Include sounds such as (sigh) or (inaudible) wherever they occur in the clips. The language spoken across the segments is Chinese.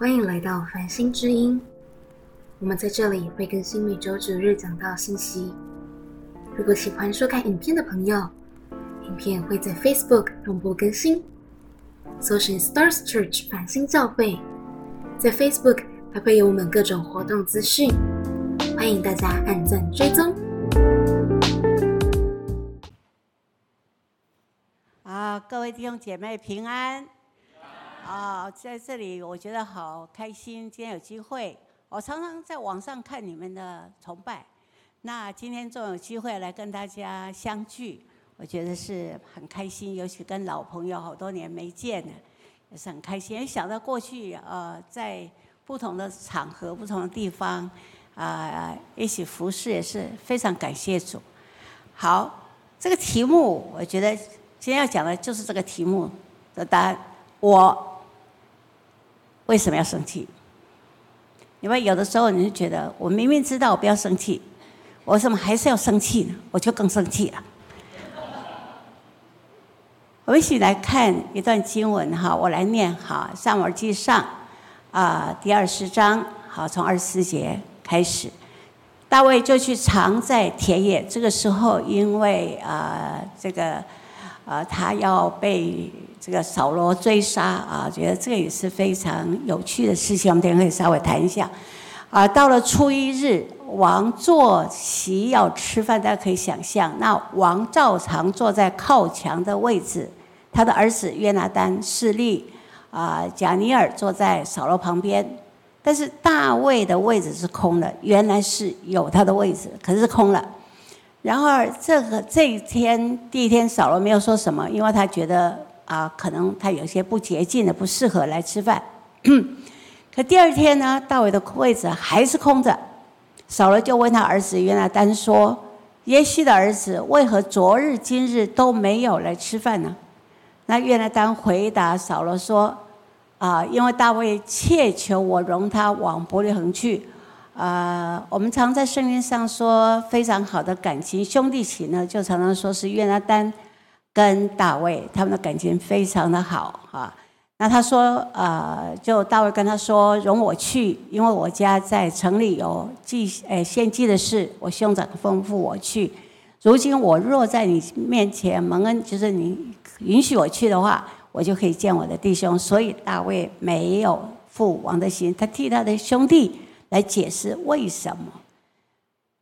欢迎来到繁星之音。我们在这里会更新每周九日讲到信息。如果喜欢收看影片的朋友，影片会在 Facebook 同步更新。搜寻 Stars Church 繁星教会，在 Facebook 还会有我们各种活动资讯，欢迎大家按赞追踪。啊，各位弟兄姐妹平安！啊，在这里我觉得好开心，今天有机会。我常常在网上看你们的崇拜，那今天终有机会来跟大家相聚，我觉得是很开心。尤其跟老朋友好多年没见了，也是很开心。想到过去呃，在不同的场合、不同的地方啊，一起服侍，也是非常感谢主。好，这个题目我觉得今天要讲的就是这个题目的答案。我。为什么要生气？因为有的时候你就觉得，我明明知道我不要生气，我为什么还是要生气呢？我就更生气了。我们一起来看一段经文哈，我来念哈，《上摩记上》啊第二十章，好，从二十四节开始，大卫就去藏在田野。这个时候，因为啊这个啊他要被。这个扫罗追杀啊，觉得这个也是非常有趣的事情。我们等下可以稍微谈一下。啊，到了初一日，王坐席要吃饭，大家可以想象，那王照常坐在靠墙的位置，他的儿子约拿丹侍立，啊，贾尼尔坐在扫罗旁边，但是大卫的位置是空的，原来是有他的位置，可是空了。然而这个这一天第一天，扫罗没有说什么，因为他觉得。啊，可能他有些不洁净的，不适合来吃饭。(clears throat) 可第二天呢，大卫的位置还是空着。扫罗就问他儿子约拿丹说：“耶西的儿子为何昨日今日都没有来吃饭呢？”那约拿丹回答扫罗说：“啊，因为大卫切求我容他往伯利恒去。啊，我们常在圣经上说非常好的感情，兄弟情呢，就常常说是约拿丹。”跟大卫他们的感情非常的好哈，那他说呃，就大卫跟他说容我去，因为我家在城里有祭诶献祭的事，我兄长吩咐我去。如今我若在你面前蒙恩，就是你允许我去的话，我就可以见我的弟兄。所以大卫没有负王的心，他替他的兄弟来解释为什么。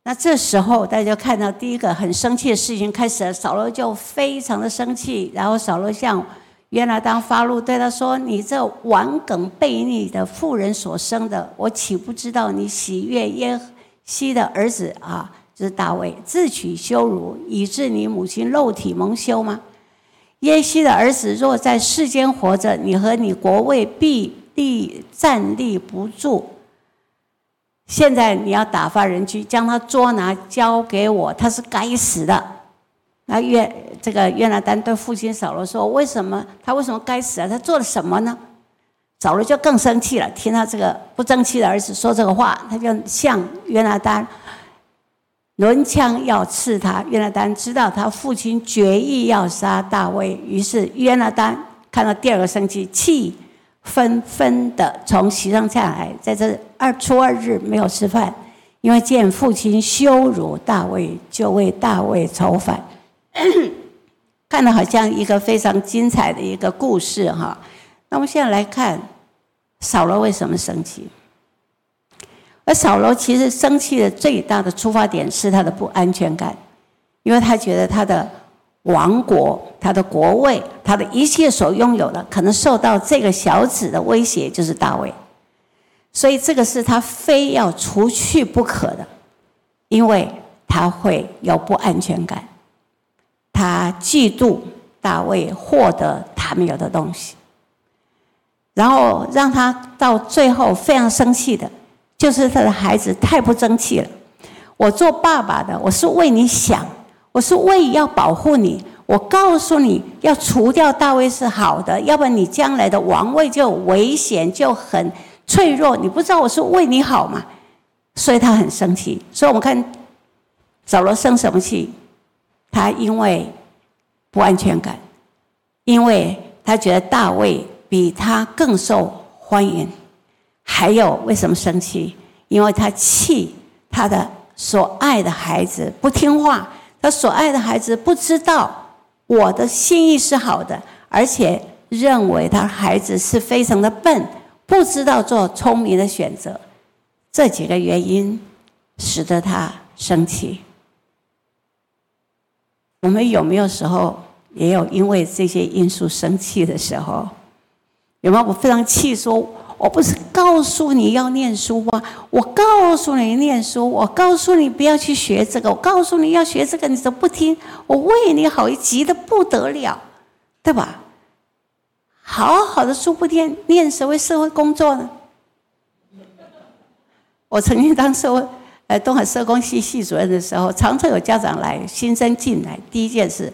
那这时候，大家看到第一个很生气的事情开始了。扫罗就非常的生气，然后扫罗向约拿当发怒，对他说：“你这顽梗悖逆的妇人所生的，我岂不知道你喜悦耶西的儿子啊？就是大卫自取羞辱，以致你母亲肉体蒙羞吗？耶西的儿子若在世间活着，你和你国位必立站立不住。”现在你要打发人去将他捉拿交给我，他是该死的。那约这个约拿丹对父亲扫罗说：“为什么他为什么该死啊？他做了什么呢？”扫罗就更生气了，听他这个不争气的儿子说这个话，他就向约拿丹抡枪要刺他。约拿丹知道他父亲决意要杀大卫，于是约拿丹看到第二个生气气。纷纷的从席上下来，在这二初二日没有吃饭，因为见父亲羞辱大卫，就为大卫筹反。(coughs) 看的好像一个非常精彩的一个故事哈。那我们现在来看扫罗为什么生气？而扫罗其实生气的最大的出发点是他的不安全感，因为他觉得他的。王国，他的国位，他的一切所拥有的，可能受到这个小子的威胁，就是大卫。所以这个是他非要除去不可的，因为他会有不安全感，他嫉妒大卫获得他没有的东西，然后让他到最后非常生气的，就是他的孩子太不争气了。我做爸爸的，我是为你想。我是为要保护你，我告诉你要除掉大卫是好的，要不然你将来的王位就危险，就很脆弱。你不知道我是为你好吗？所以他很生气。所以我们看扫罗生什么气？他因为不安全感，因为他觉得大卫比他更受欢迎，还有为什么生气？因为他气他的所爱的孩子不听话，他所爱的孩子不知道我的心意是好的，而且认为他孩子是非常的笨，不知道做聪明的选择。这几个原因使得他生气。我们有没有时候也有因为这些因素生气的时候？有没有？我非常气，说我不是告诉你要念书吗？我告诉你念书，我告诉你不要去学这个，我告诉你要学这个，你都不听。我为你好，急得不得了，对吧？好好的书不念，念什么社会工作呢？我曾经当社会。呃，东海社工系系主任的时候，常常有家长来，新生进来，第一件事，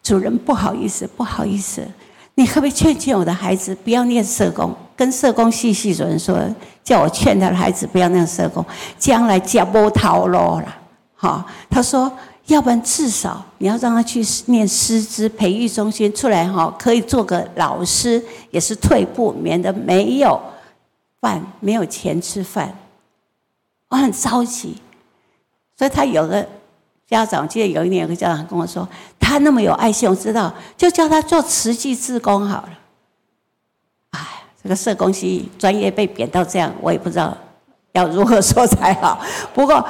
主任不好意思，不好意思，你可不可以劝劝我的孩子不要念社工？跟社工系系主任说，叫我劝他的孩子不要念社工，将来家不逃路了。好，他说，要不然至少你要让他去念师资培育中心出来，哈，可以做个老师，也是退步，免得没有饭，没有钱吃饭。我很着急，所以他有个家长，记得有一年有个家长跟我说，他那么有爱心，我知道，就叫他做慈济志工好了。哎，这个社工系专业被贬到这样，我也不知道要如何说才好。不过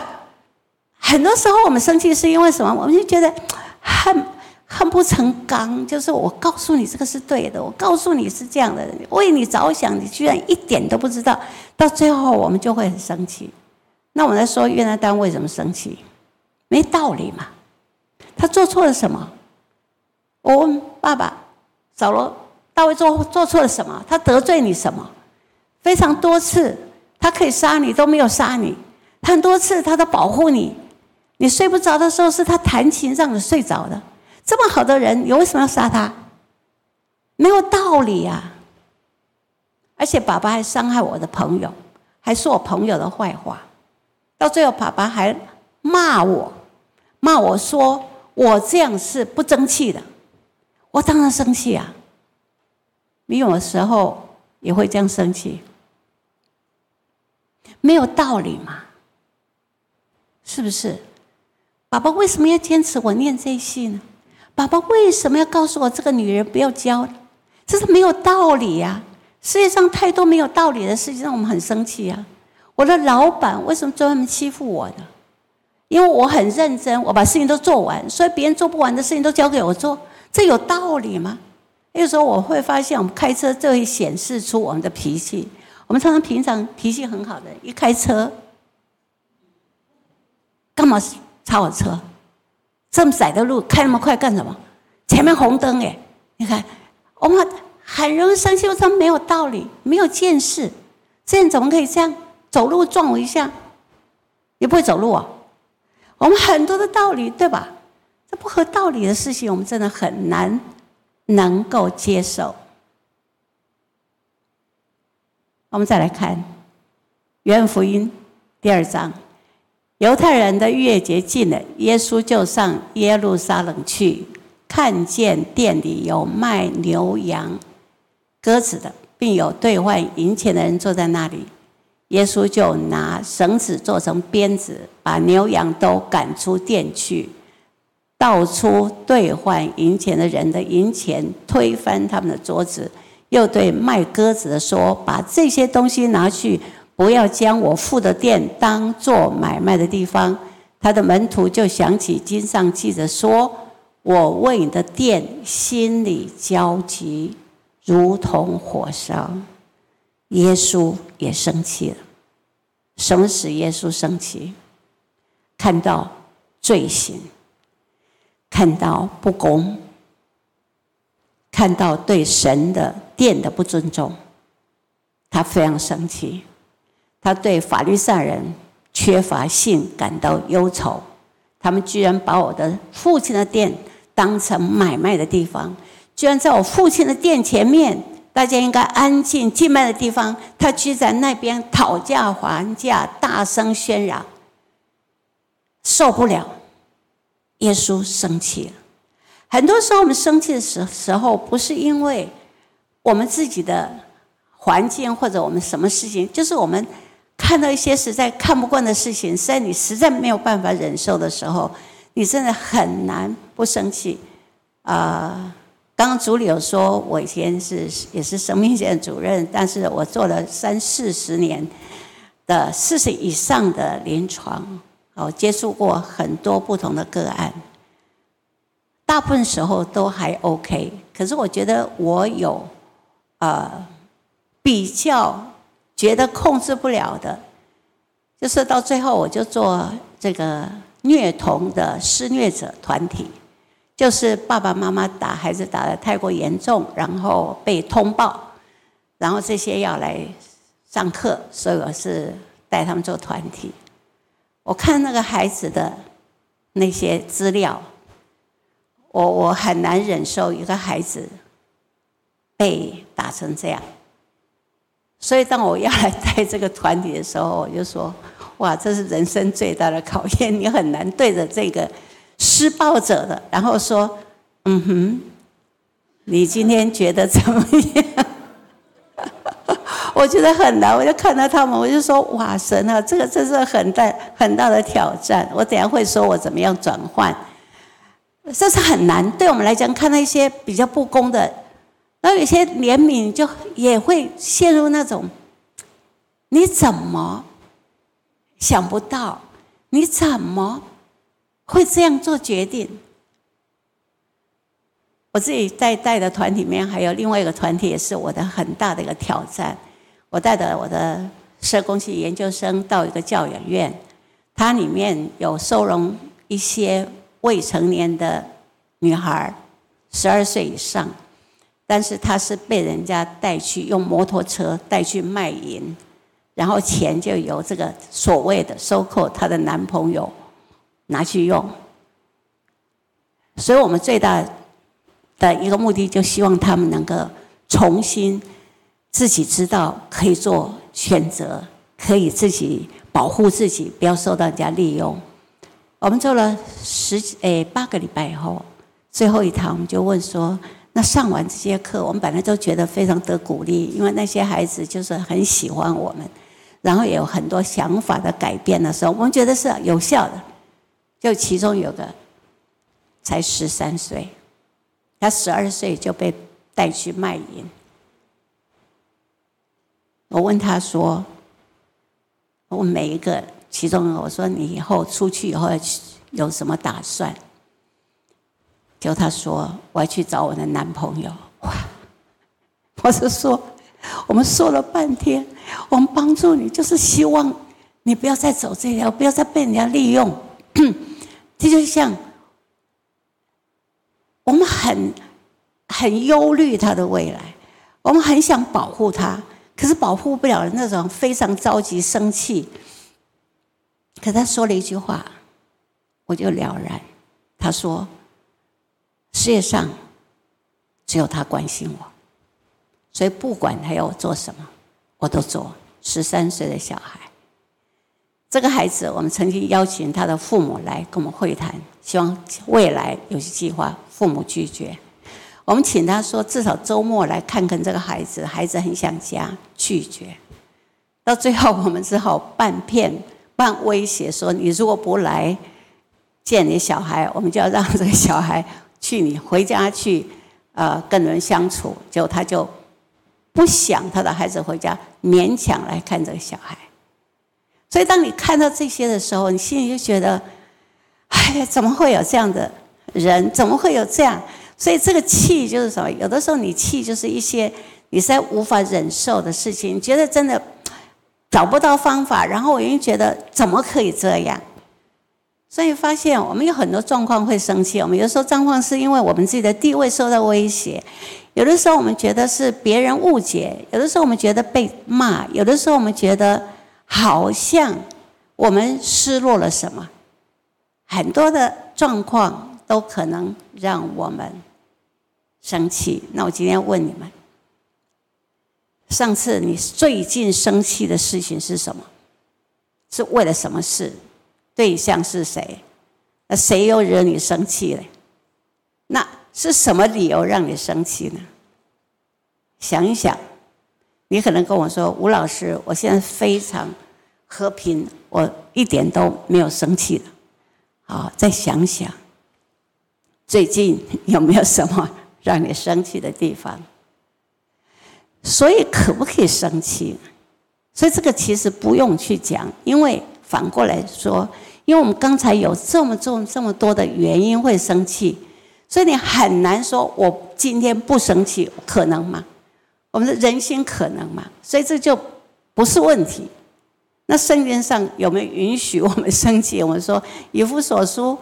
很多时候我们生气是因为什么？我们就觉得恨恨不成钢，就是我告诉你这个是对的，我告诉你是这样的，为你着想，你居然一点都不知道，到最后我们就会很生气。那我们来说，越南单为什么生气？没道理嘛！他做错了什么？我问爸爸，扫罗大卫做做错了什么？他得罪你什么？非常多次，他可以杀你都没有杀你，很多次他都保护你。你睡不着的时候，是他弹琴让你睡着的。这么好的人，你为什么要杀他？没有道理呀！而且爸爸还伤害我的朋友，还说我朋友的坏话。到最后，爸爸还骂我，骂我说我这样是不争气的。我当然生气啊！你有的时候也会这样生气，没有道理嘛？是不是？爸爸为什么要坚持我念这戏呢？爸爸为什么要告诉我这个女人不要教？这是没有道理呀！世界上太多没有道理的事情，让我们很生气啊！我的老板为什么专门欺负我的？因为我很认真，我把事情都做完，所以别人做不完的事情都交给我做，这有道理吗？有时候我会发现，我们开车就会显示出我们的脾气。我们常常平常脾气很好的，一开车，干嘛超我车？这么窄的路开那么快干什么？前面红灯哎，你看，我们很容易生气，说没有道理，没有见识，这样怎么可以这样？走路撞我一下，你不会走路啊？我们很多的道理，对吧？这不合道理的事情，我们真的很难能够接受。我们再来看《约翰福音》第二章，犹太人的月节近了，耶稣就上耶路撒冷去，看见店里有卖牛羊鸽子的，并有兑换银钱的人坐在那里。耶稣就拿绳子做成鞭子，把牛羊都赶出店去，倒出兑换银钱的人的银钱，推翻他们的桌子，又对卖鸽子的说：“把这些东西拿去，不要将我付的店当做买卖的地方。”他的门徒就想起经上记着说：“我为你的店心里焦急，如同火烧。”耶稣也生气了。什么使耶稣生气？看到罪行，看到不公，看到对神的殿的不尊重，他非常生气。他对法律上人缺乏信感到忧愁。他们居然把我的父亲的殿当成买卖的地方，居然在我父亲的殿前面。大家应该安静静脉的地方，他居在那边讨价还价，大声喧嚷，受不了。耶稣生气了。很多时候，我们生气的时时候，不是因为我们自己的环境或者我们什么事情，就是我们看到一些实在看不惯的事情，在你实在没有办法忍受的时候，你真的很难不生气。啊，刚刚组里有说，我以前是也是生命线主任，但是我做了三四十年的四十以上的临床，哦，接触过很多不同的个案。大部分时候都还 OK，可是我觉得我有，呃，比较觉得控制不了的，就是到最后我就做这个虐童的施虐者团体，就是爸爸妈妈打孩子打的太过严重，然后被通报，然后这些要来上课，所以我是带他们做团体。我看那个孩子的那些资料。我我很难忍受一个孩子被打成这样，所以当我要来带这个团体的时候，我就说：哇，这是人生最大的考验，你很难对着这个施暴者的，然后说：嗯哼，你今天觉得怎么样？(laughs) 我觉得很难，我就看到他们，我就说：哇，神啊，这个真是很大很大的挑战。我等下会说我怎么样转换。这是很难，对我们来讲，看到一些比较不公的，然后有些怜悯就也会陷入那种，你怎么想不到？你怎么会这样做决定？我自己在带的团体里面，还有另外一个团体，也是我的很大的一个挑战。我带的我的社工系研究生到一个教养院，它里面有收容一些。未成年的女孩，十二岁以上，但是她是被人家带去用摩托车带去卖淫，然后钱就由这个所谓的收购她的男朋友拿去用，所以我们最大的一个目的，就希望他们能够重新自己知道可以做选择，可以自己保护自己，不要受到人家利用。我们做了十诶八个礼拜以后，最后一堂我们就问说：那上完这些课，我们本来都觉得非常得鼓励，因为那些孩子就是很喜欢我们，然后也有很多想法的改变的时候，我们觉得是有效的。就其中有个才十三岁，他十二岁就被带去卖淫。我问他说：我每一个。其中我说你以后出去以后有什么打算？就他说我要去找我的男朋友。哇！我是说，我们说了半天，我们帮助你就是希望你不要再走这条，不要再被人家利用。这就像我们很很忧虑他的未来，我们很想保护他，可是保护不了那种非常着急、生气。可他说了一句话，我就了然。他说：“世界上只有他关心我，所以不管他要我做什么，我都做。”十三岁的小孩，这个孩子，我们曾经邀请他的父母来跟我们会谈，希望未来有些计划。父母拒绝，我们请他说至少周末来看看这个孩子，孩子很想家，拒绝。到最后，我们只好半骗。半威胁说：“你如果不来见你小孩，我们就要让这个小孩去你回家去，呃，跟人相处。”结果他就不想他的孩子回家，勉强来看这个小孩。所以，当你看到这些的时候，你心里就觉得：“哎呀，怎么会有这样的人？怎么会有这样？”所以，这个气就是什么？有的时候，你气就是一些你在无法忍受的事情，你觉得真的。找不到方法，然后我又觉得怎么可以这样？所以发现我们有很多状况会生气。我们有时候状况是因为我们自己的地位受到威胁，有的时候我们觉得是别人误解，有的时候我们觉得被骂，有的时候我们觉得好像我们失落了什么。很多的状况都可能让我们生气。那我今天问你们。上次你最近生气的事情是什么？是为了什么事？对象是谁？那谁又惹你生气了？那是什么理由让你生气呢？想一想，你可能跟我说：“吴老师，我现在非常和平，我一点都没有生气了。”好，再想想，最近有没有什么让你生气的地方？所以可不可以生气？所以这个其实不用去讲，因为反过来说，因为我们刚才有这么重这么多的原因会生气，所以你很难说我今天不生气，可能吗？我们的人心可能吗？所以这就不是问题。那圣经上有没有允许我们生气？我们说以弗所书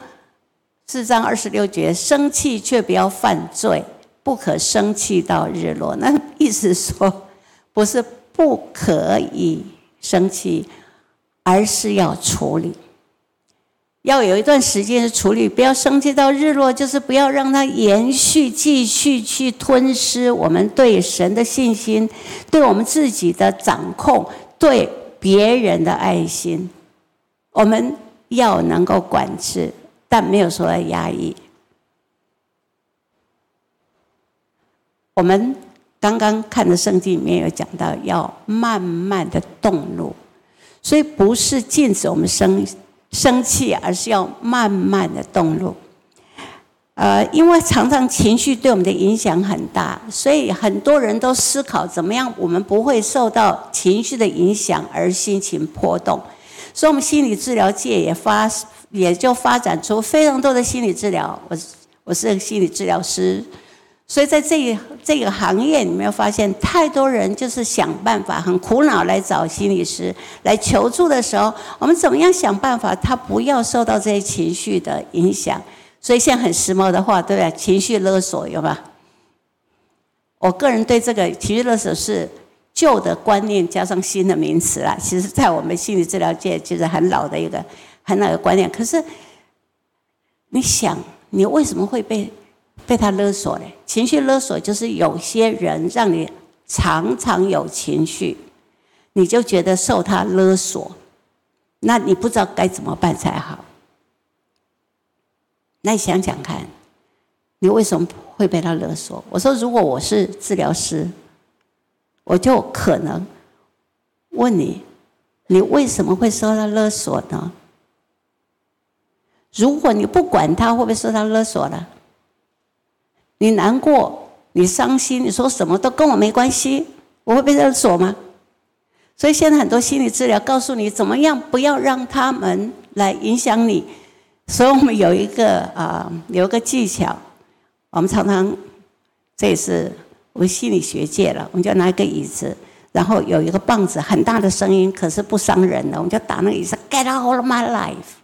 四章二十六节，生气却不要犯罪，不可生气到日落。那意思说，不是不可以生气，而是要处理。要有一段时间的处理，不要生气到日落，就是不要让它延续、继续去吞噬我们对神的信心，对我们自己的掌控，对别人的爱心。我们要能够管制，但没有说要压抑。我们刚刚看的圣经里面有讲到，要慢慢的动怒，所以不是禁止我们生。生气，而是要慢慢的动怒。呃，因为常常情绪对我们的影响很大，所以很多人都思考怎么样我们不会受到情绪的影响而心情波动。所以，我们心理治疗界也发也就发展出非常多的心理治疗。我我是心理治疗师。所以在这一这个行业，你没有发现太多人就是想办法，很苦恼来找心理师来求助的时候，我们怎么样想办法，他不要受到这些情绪的影响？所以现在很时髦的话，对不对？情绪勒索有吧？我个人对这个情绪勒索是旧的观念加上新的名词啦。其实，在我们心理治疗界，其实很老的一个很老的观念。可是，你想，你为什么会被？被他勒索嘞，情绪勒索就是有些人让你常常有情绪，你就觉得受他勒索，那你不知道该怎么办才好。那你想想看，你为什么会被他勒索？我说，如果我是治疗师，我就可能问你，你为什么会受他勒索呢？如果你不管他，会不会受他勒索呢？你难过，你伤心，你说什么都跟我没关系，我会被勒索吗？所以现在很多心理治疗告诉你怎么样不要让他们来影响你。所以我们有一个啊，有一个技巧，我们常常这也是我们心理学界了，我们就拿一个椅子，然后有一个棒子，很大的声音，可是不伤人的，我们就打那个椅子，Get out of my life。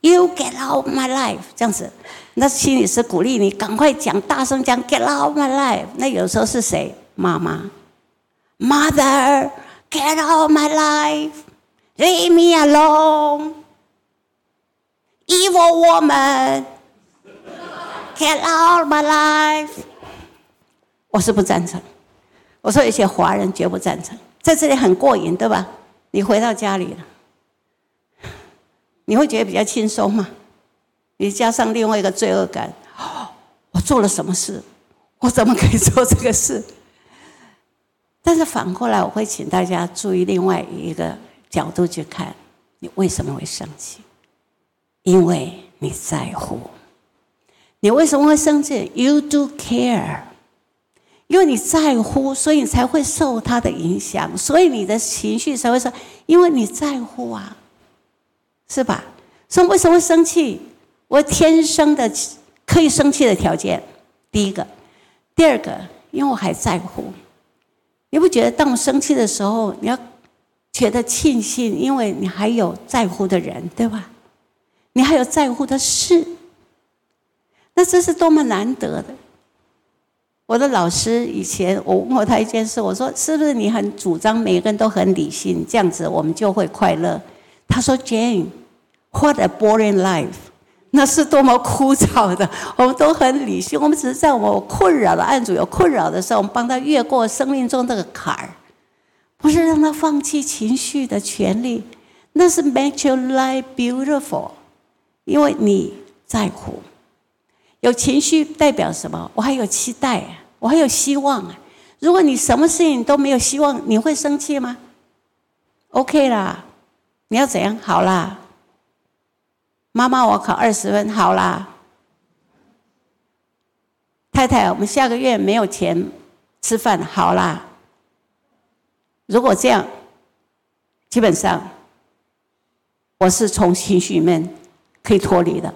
You get out my life，这样子，那心理师鼓励你赶快讲，大声讲，Get out my life。那有时候是谁？妈妈，Mother，Get out my life，Leave me alone，Evil woman，Get out my life。我是不赞成，我说有些华人绝不赞成，在这里很过瘾，对吧？你回到家里了。你会觉得比较轻松吗？你加上另外一个罪恶感，我做了什么事？我怎么可以做这个事？但是反过来，我会请大家注意另外一个角度去看：你为什么会生气？因为你在乎。你为什么会生气？You do care。因为你在乎，所以你才会受他的影响，所以你的情绪才会说：因为你在乎啊。是吧？所以为什么生气？我天生的可以生气的条件，第一个，第二个，因为我还在乎。你不觉得当我生气的时候，你要觉得庆幸，因为你还有在乎的人，对吧？你还有在乎的事，那这是多么难得的。我的老师以前我问过他一件事，我说：“是不是你很主张每个人都很理性，这样子我们就会快乐？”他说：“Jane，what a boring life！那是多么枯燥的。(laughs) 我们都很理性，我们只是在我们困扰的案主有困扰的时候，我们帮他越过生命中这个坎儿，不是让他放弃情绪的权利。那是 make your life beautiful，因为你在乎。有情绪代表什么？我还有期待，我还有希望！如果你什么事情都没有希望，你会生气吗？OK 啦，你要怎样？好啦，妈妈，我考二十分，好啦。太太，我们下个月没有钱吃饭，好啦。如果这样，基本上我是从情绪里面可以脱离的，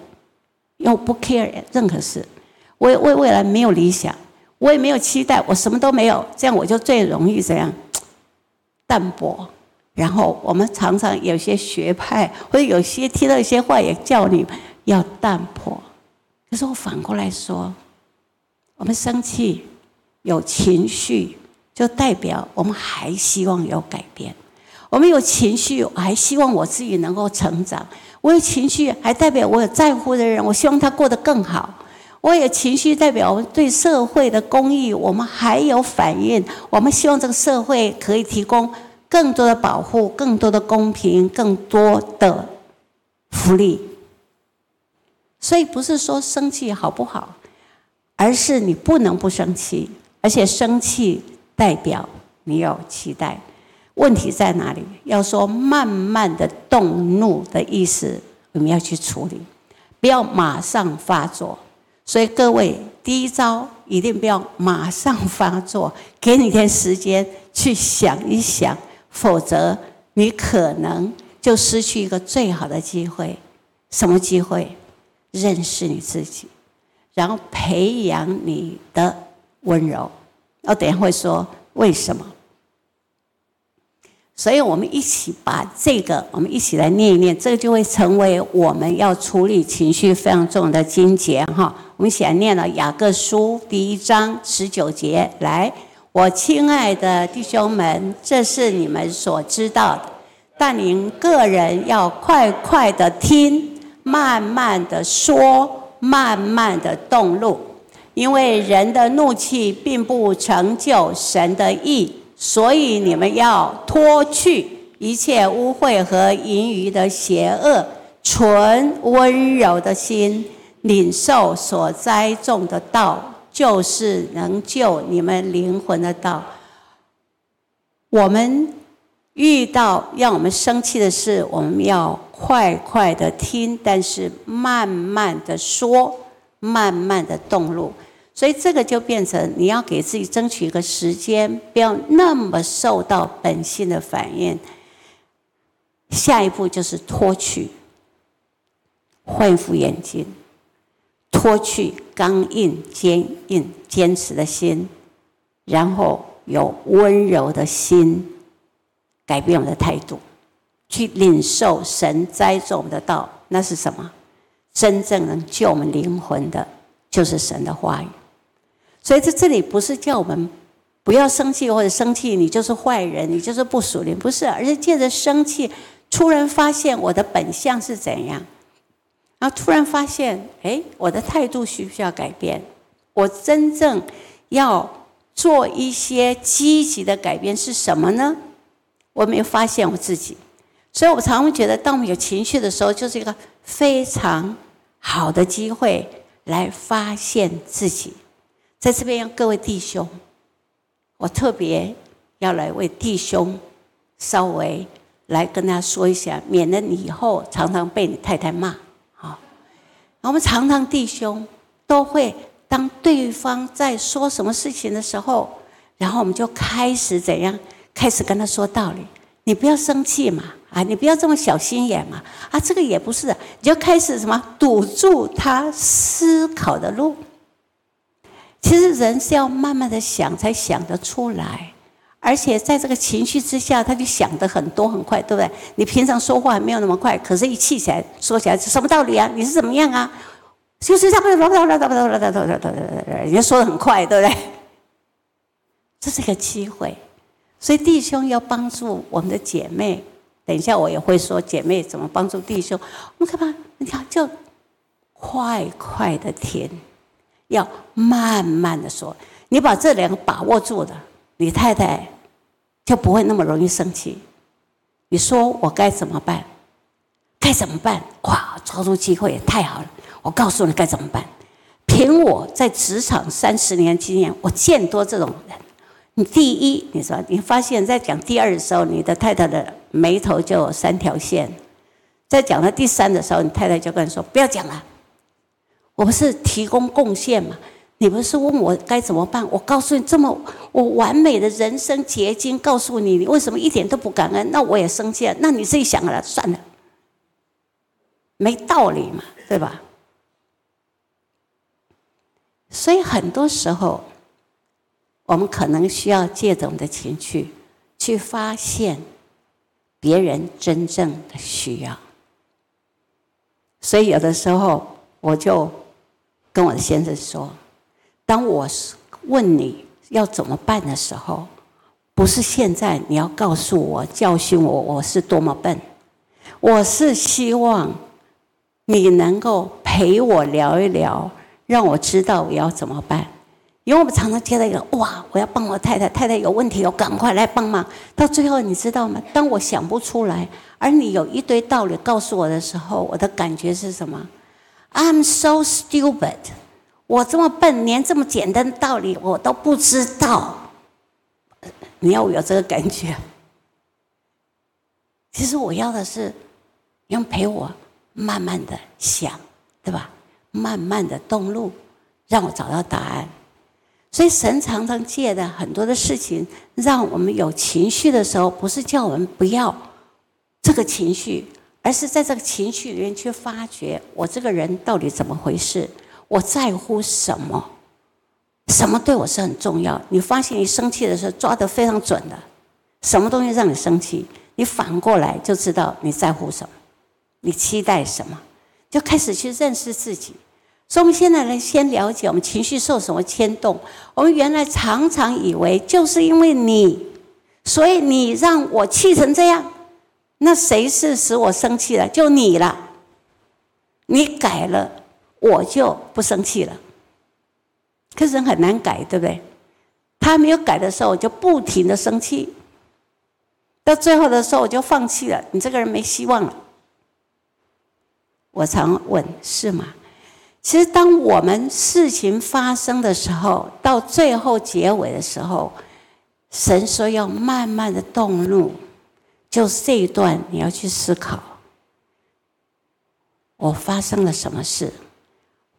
因为我不 care 任何事，我也为未来没有理想，我也没有期待，我什么都没有，这样我就最容易怎样淡薄。然后我们常常有些学派或者有些听到一些话，也叫你要淡泊。可是我反过来说。我们生气，有情绪，就代表我们还希望有改变。我们有情绪，我还希望我自己能够成长。我有情绪，还代表我有在乎的人，我希望他过得更好。我有情绪，代表我们对社会的公益，我们还有反应。我们希望这个社会可以提供更多的保护、更多的公平、更多的福利。所以，不是说生气好不好。而是你不能不生气，而且生气代表你有期待。问题在哪里？要说慢慢的动怒的意思，我们要去处理，不要马上发作。所以各位，第一招一定不要马上发作，给你点时间去想一想，否则你可能就失去一个最好的机会。什么机会？认识你自己。然后培养你的温柔，我等下会说为什么。所以我们一起把这个，我们一起来念一念，这个就会成为我们要处理情绪非常重要的经节哈。我们一起来念了雅各书第一章十九节，来，我亲爱的弟兄们，这是你们所知道的，但您个人要快快的听，慢慢的说。慢慢的动怒，因为人的怒气并不成就神的意，所以你们要脱去一切污秽和淫余的邪恶，纯温柔的心，领受所栽种的道，就是能救你们灵魂的道。我们遇到让我们生气的事，我们要。快快的听，但是慢慢的说，慢慢的动怒，所以这个就变成你要给自己争取一个时间，不要那么受到本性的反应。下一步就是脱去，恢复眼睛，脱去刚硬、坚硬、坚持的心，然后有温柔的心，改变我们的态度。去领受神栽种我们的道，那是什么？真正能救我们灵魂的，就是神的话语。所以在这里不是叫我们不要生气，或者生气你就是坏人，你就是不属灵，不是，而是借着生气，突然发现我的本相是怎样，然后突然发现，哎，我的态度需不需要改变？我真正要做一些积极的改变是什么呢？我没有发现我自己。所以我常常觉得，当我们有情绪的时候，就是一个非常好的机会来发现自己。在这边，各位弟兄，我特别要来为弟兄稍微来跟他说一下，免得你以后常常被你太太骂。我们常常弟兄都会当对方在说什么事情的时候，然后我们就开始怎样？开始跟他说道理。你不要生气嘛，啊，你不要这么小心眼嘛，啊，这个也不是，你就开始什么堵住他思考的路。其实人是要慢慢的想才想得出来，而且在这个情绪之下，他就想的很多很快，对不对？你平常说话没有那么快，可是一气起来说起来是什么道理啊？你是怎么样啊？就是他不啦啦啦啦啦啦啦啦啦啦啦，人家说的很快，对不对？这是一个机会。所以弟兄要帮助我们的姐妹，等一下我也会说姐妹怎么帮助弟兄。我们看嘛，你看就快快的听，要慢慢的说。你把这两个把握住了，你太太就不会那么容易生气。你说我该怎么办？该怎么办？哇，抓住机会也太好了！我告诉你该怎么办。凭我在职场三十年经验，我见多这种人。你第一，你说你发现，在讲第二的时候，你的太太的眉头就有三条线；在讲到第三的时候，你太太就跟你说：“不要讲了，我不是提供贡献嘛？你不是问我该怎么办？我告诉你，这么我完美的人生结晶，告诉你，你为什么一点都不感恩？那我也生气了。那你自己想了，算了，没道理嘛，对吧？所以很多时候。”我们可能需要借着我们的情绪，去发现别人真正的需要。所以有的时候，我就跟我的先生说：，当我是问你要怎么办的时候，不是现在你要告诉我、教训我，我是多么笨。我是希望你能够陪我聊一聊，让我知道我要怎么办。因为我们常常接到一个哇，我要帮我太太，太太有问题，我赶快来帮忙。到最后，你知道吗？当我想不出来，而你有一堆道理告诉我的时候，我的感觉是什么？I'm so stupid，我这么笨，连这么简单的道理我都不知道。你要有这个感觉。其实我要的是，用陪我慢慢的想，对吧？慢慢的动路，让我找到答案。所以神常常借的很多的事情，让我们有情绪的时候，不是叫我们不要这个情绪，而是在这个情绪里面去发掘我这个人到底怎么回事，我在乎什么，什么对我是很重要。你发现你生气的时候抓得非常准的，什么东西让你生气，你反过来就知道你在乎什么，你期待什么，就开始去认识自己。所以，我们现在来先了解我们情绪受什么牵动。我们原来常常以为，就是因为你，所以你让我气成这样。那谁是使我生气的？就你了。你改了，我就不生气了。可是人很难改，对不对？他没有改的时候，我就不停的生气。到最后的时候，我就放弃了。你这个人没希望了。我常问：是吗？其实，当我们事情发生的时候，到最后结尾的时候，神说要慢慢的动怒，就是这一段你要去思考：我发生了什么事？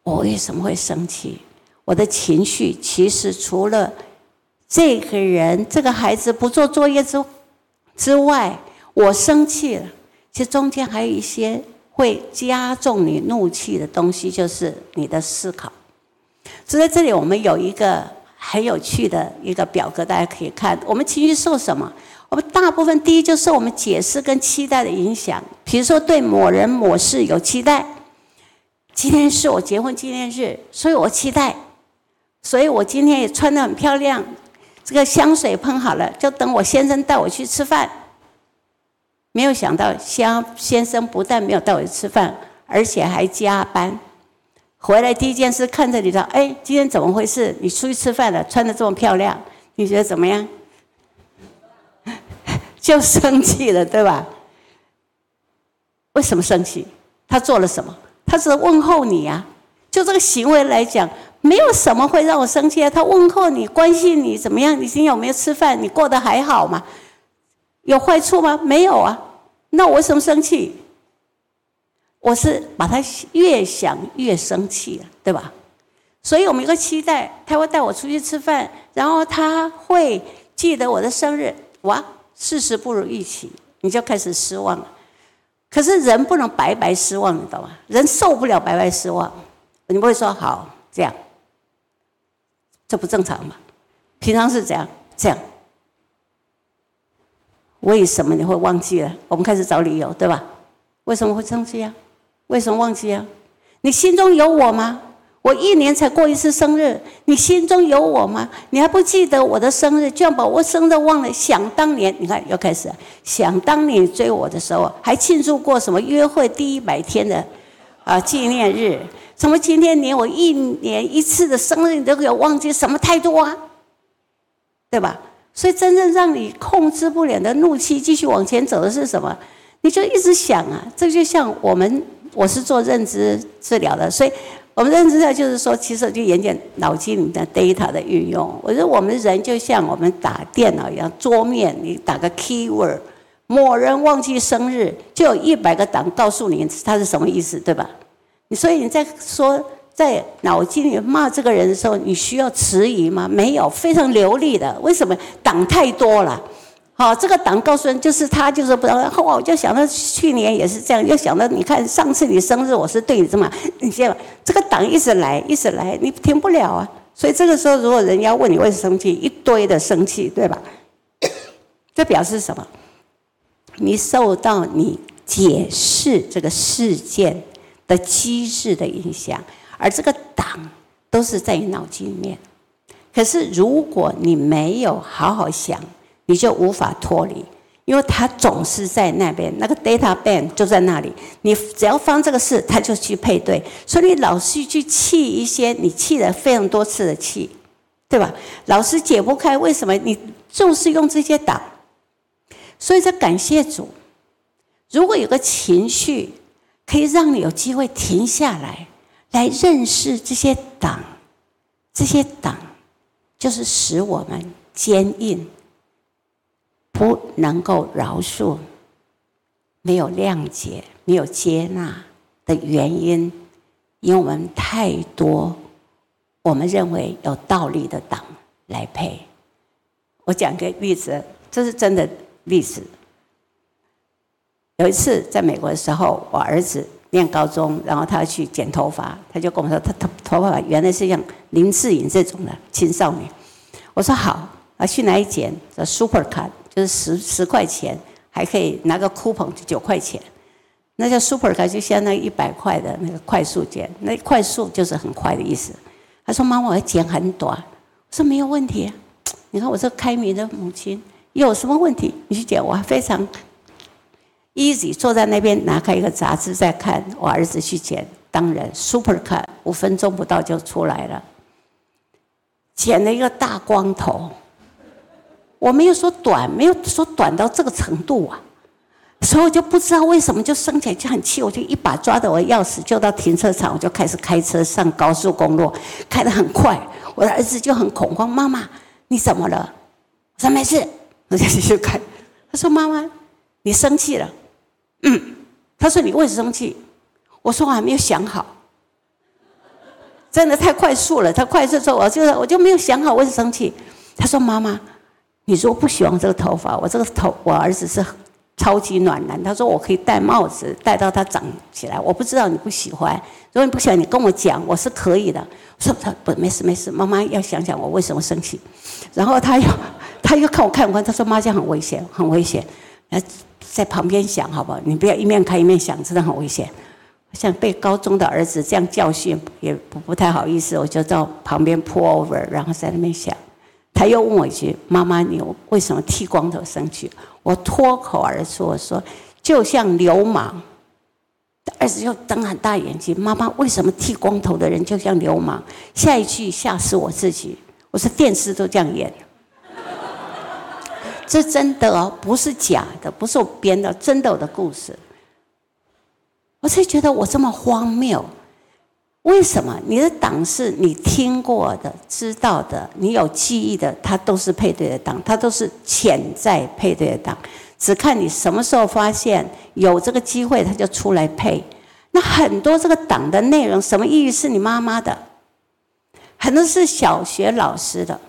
我为什么会生气？我的情绪其实除了这个人、这个孩子不做作业之之外，我生气了。其实中间还有一些。会加重你怒气的东西，就是你的思考。所以在这里，我们有一个很有趣的一个表格，大家可以看。我们情绪受什么？我们大部分第一就受我们解释跟期待的影响。比如说，对某人某事有期待。今天是我结婚纪念日，所以我期待。所以我今天也穿得很漂亮，这个香水喷好了，就等我先生带我去吃饭。没有想到，先先生不但没有带我去吃饭，而且还加班。回来第一件事看着你说：“哎，今天怎么回事？你出去吃饭了，穿的这么漂亮，你觉得怎么样？” (laughs) 就生气了，对吧？为什么生气？他做了什么？他是问候你呀。就这个行为来讲，没有什么会让我生气啊。他问候你，关心你怎么样？你今天有没有吃饭？你过得还好吗？有坏处吗？没有啊，那我为什么生气？我是把他越想越生气了，对吧？所以我们一个期待，他会带我出去吃饭，然后他会记得我的生日。哇，事实不如预期，你就开始失望了。可是人不能白白失望，你懂吗？人受不了白白失望。你不会说好这样，这不正常吗？平常是怎样？这样。为什么你会忘记了？我们开始找理由，对吧？为什么会生气啊？为什么忘记啊？你心中有我吗？我一年才过一次生日，你心中有我吗？你还不记得我的生日，居然把我生日忘了？想当年，你看又开始想当年追我的时候，还庆祝过什么约会第一百天的啊纪念日？怎么今天连我一年一次的生日你都给我忘记？什么态度啊？对吧？所以，真正让你控制不了的怒气继续往前走的是什么？你就一直想啊，这就像我们，我是做认知治疗的，所以我们认知到就是说，其实就研究脑筋里面的 data 的运用。我觉得我们人就像我们打电脑一样，桌面你打个 keyword，某人忘记生日，就有一百个档告诉你他是什么意思，对吧？你所以你在说在脑筋里骂这个人的时候，你需要迟疑吗？没有，非常流利的。为什么？档太多了。好，这个党告诉人就是他就是不知道，后我就想到去年也是这样，又想到你看上次你生日我是对你这么，你见这个党一直来一直来，你停不了啊。所以这个时候如果人家问你为什么生气，一堆的生气，对吧？这表示什么？你受到你解释这个事件的机制的影响，而这个党都是在你脑筋里面。可是如果你没有好好想。你就无法脱离，因为它总是在那边，那个 data bank 就在那里。你只要放这个事，它就去配对。所以你老是去气一些你气了非常多次的气，对吧？老是解不开，为什么？你就是用这些党。所以这感谢主，如果有个情绪可以让你有机会停下来，来认识这些党，这些党就是使我们坚硬。不能够饶恕，没有谅解，没有接纳的原因，因为我们太多，我们认为有道理的党来配。我讲个例子，这是真的例子。有一次在美国的时候，我儿子念高中，然后他去剪头发，他就跟我说，他头头发原来是像林志颖这种的青少年。我说好，啊去哪里剪？叫 Super Cut。就是十十块钱，还可以拿个 coupon 九块钱，那叫 super 卡，就相当于一百块的那个快速剪，那快速就是很快的意思。他说：“妈妈，我要剪很短。”我说：“没有问题。”啊你看我这开明的母亲有什么问题？你去剪，我还非常 easy，坐在那边拿开一个杂志在看我儿子去剪，当然 super 卡五分钟不到就出来了，剪了一个大光头。我没有说短，没有说短到这个程度啊，所以我就不知道为什么就生起来就很气，我就一把抓着我的钥匙就到停车场，我就开始开车上高速公路，开得很快。我的儿子就很恐慌，妈妈你怎么了？我说没事，我就继续开。他说妈妈你生气了，嗯，他说你为什么生气？我说我还没有想好，真的太快速了，他快速说我就我就没有想好为什么生气。他说妈妈。你说不喜欢这个头发，我这个头，我儿子是超级暖男。他说我可以戴帽子，戴到他长起来。我不知道你不喜欢，如果你不喜欢，你跟我讲，我是可以的。我说他不，没事没事，妈妈要想想我为什么生气。然后他又 (laughs) 他又看我看我，他说妈这样很危险，很危险。来在旁边想好不好？你不要一面看一面想，真的很危险。像被高中的儿子这样教训，也不不太好意思，我就到旁边 pull over，然后在那边想。他又问我一句：“妈妈，你为什么剃光头生气？”我脱口而出：“我说就像流氓。”儿子就瞪很大眼睛：“妈妈，为什么剃光头的人就像流氓？”下一句吓死我自己：“我说电视都这样演，这真的，不是假的，不是我编的，真的我的故事。”我才觉得我这么荒谬。为什么你的党是你听过的、知道的、你有记忆的，它都是配对的党，它都是潜在配对的党，只看你什么时候发现有这个机会，它就出来配。那很多这个党的内容，什么意义是你妈妈的，很多是小学老师的，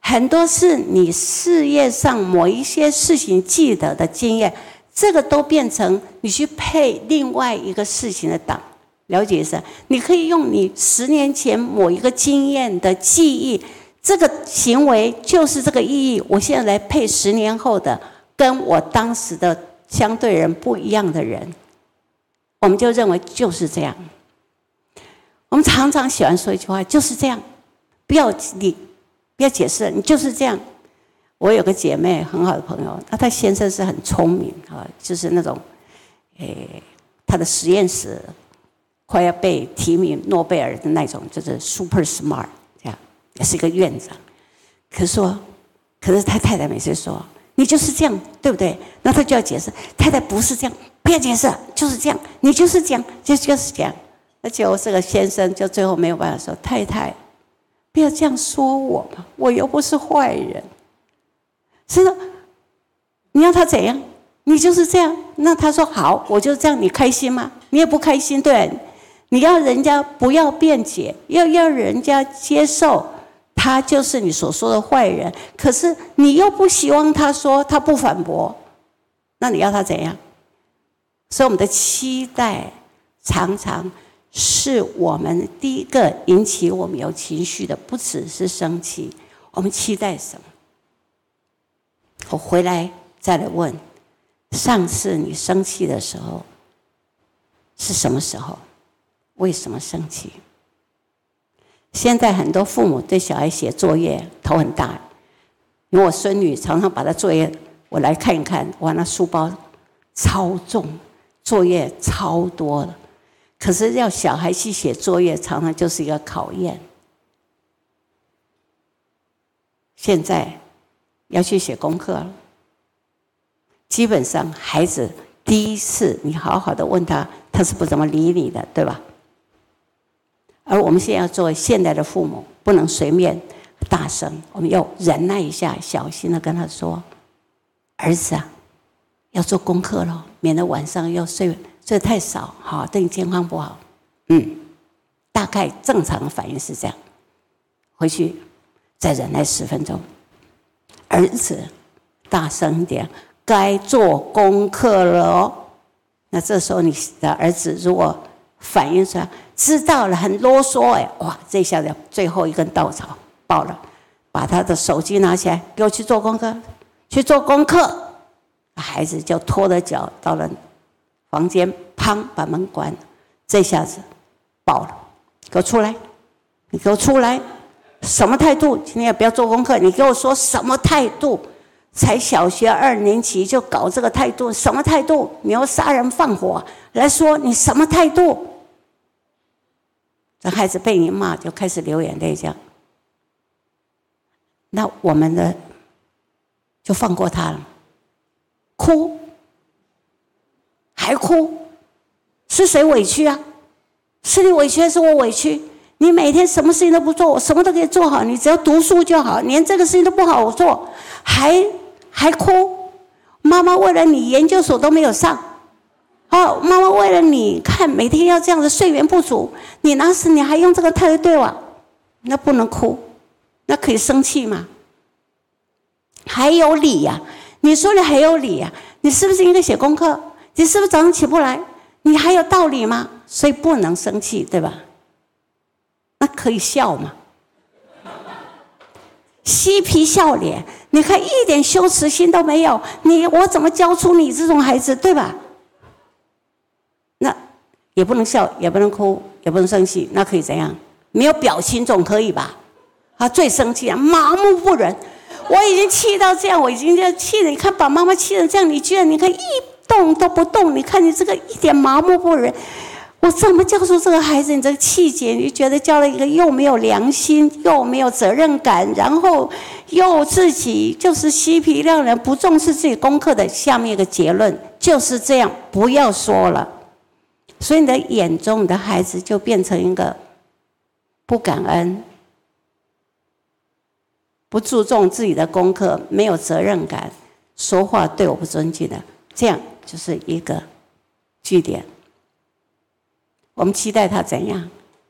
很多是你事业上某一些事情记得的经验，这个都变成你去配另外一个事情的党。了解是，你可以用你十年前某一个经验的记忆，这个行为就是这个意义。我现在来配十年后的，跟我当时的相对人不一样的人，我们就认为就是这样。我们常常喜欢说一句话，就是这样，不要你不要解释，你就是这样。我有个姐妹很好的朋友，那她先生是很聪明啊，就是那种，诶，他的实验室。快要被提名诺贝尔的那种，就是 super smart，这样也是一个院长。可是说，可是他太太每次说你就是这样，对不对？那他就要解释，太太不是这样，不要解释，就是这样，你就是这样，就就是这样。而且我这个先生就最后没有办法说：“太太，不要这样说我嘛，我又不是坏人。”是的，你要他怎样？你就是这样。那他说好，我就这样，你开心吗？你也不开心，对？你要人家不要辩解，要要人家接受他就是你所说的坏人。可是你又不希望他说他不反驳，那你要他怎样？所以我们的期待常常是我们第一个引起我们有情绪的，不只是生气。我们期待什么？我回来再来问：上次你生气的时候是什么时候？为什么生气？现在很多父母对小孩写作业头很大，因为我孙女常常把她作业我来看一看，哇，那书包超重，作业超多的。可是要小孩去写作业，常常就是一个考验。现在。要去写功课了。基本上，孩子第一次你好好的问他，他是不怎么理你的，对吧？而我们现在要作为现代的父母，不能随便大声，我们要忍耐一下，小心的跟他说：“儿子啊，要做功课了，免得晚上要睡睡太少，好对你健康不好。”嗯，大概正常的反应是这样。回去再忍耐十分钟。儿子，大声一点，该做功课了哦。那这时候你的儿子如果反应出来，知道了，很啰嗦哎，哇，这下子最后一根稻草爆了，把他的手机拿起来，给我去做功课，去做功课。孩子就拖着脚到了房间，砰，把门关了。这下子爆了，给我出来，你给我出来。什么态度？今天也不要做功课。你给我说什么态度？才小学二年级就搞这个态度？什么态度？你要杀人放火来说你什么态度？这孩子被你骂就开始流眼泪，这样。那我们的就放过他了，哭还哭，是谁委屈啊？是你委屈还是我委屈？你每天什么事情都不做，我什么都可以做好，你只要读书就好。连这个事情都不好做，还还哭。妈妈为了你研究所都没有上，哦，妈妈为了你看每天要这样子睡眠不足，你那时你还用这个态度对我，那不能哭，那可以生气吗？还有理呀？你说你还有理呀？你是不是应该写功课？你是不是早上起不来？你还有道理吗？所以不能生气，对吧？那可以笑吗？嬉皮笑脸，你看一点羞耻心都没有。你我怎么教出你这种孩子，对吧？也不能笑，也不能哭，也不能生气，那可以怎样？没有表情总可以吧？他最生气啊，麻木不仁。我已经气到这样，我已经要气了。你看，把妈妈气成这样，你居然你看一动都不动，你看你这个一点麻木不仁。我怎么教出这个孩子？你这个气节，你就觉得教了一个又没有良心、又没有责任感，然后又自己就是嬉皮亮人、不重视自己功课的。下面一个结论就是这样，不要说了。所以你的眼中，你的孩子就变成一个不感恩、不注重自己的功课、没有责任感、说话对我不尊敬的，这样就是一个据点。我们期待他怎样？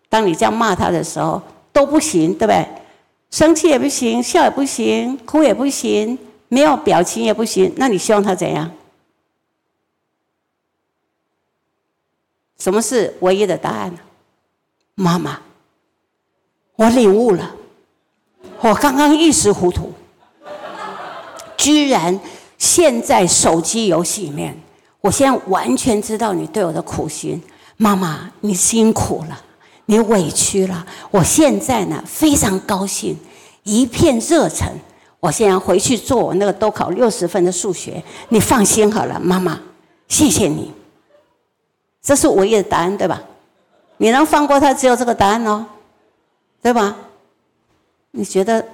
当你这样骂他的时候都不行，对不对？生气也不行，笑也不行，哭也不行，没有表情也不行。那你希望他怎样？什么是唯一的答案呢？妈妈，我领悟了，我刚刚一时糊涂，居然现在手机游戏里面。我现在完全知道你对我的苦心。妈妈，你辛苦了，你委屈了。我现在呢，非常高兴，一片热忱。我现在回去做我那个都考六十分的数学。你放心好了，妈妈，谢谢你。这是唯一的答案，对吧？你能放过他，只有这个答案哦，对吧？你觉得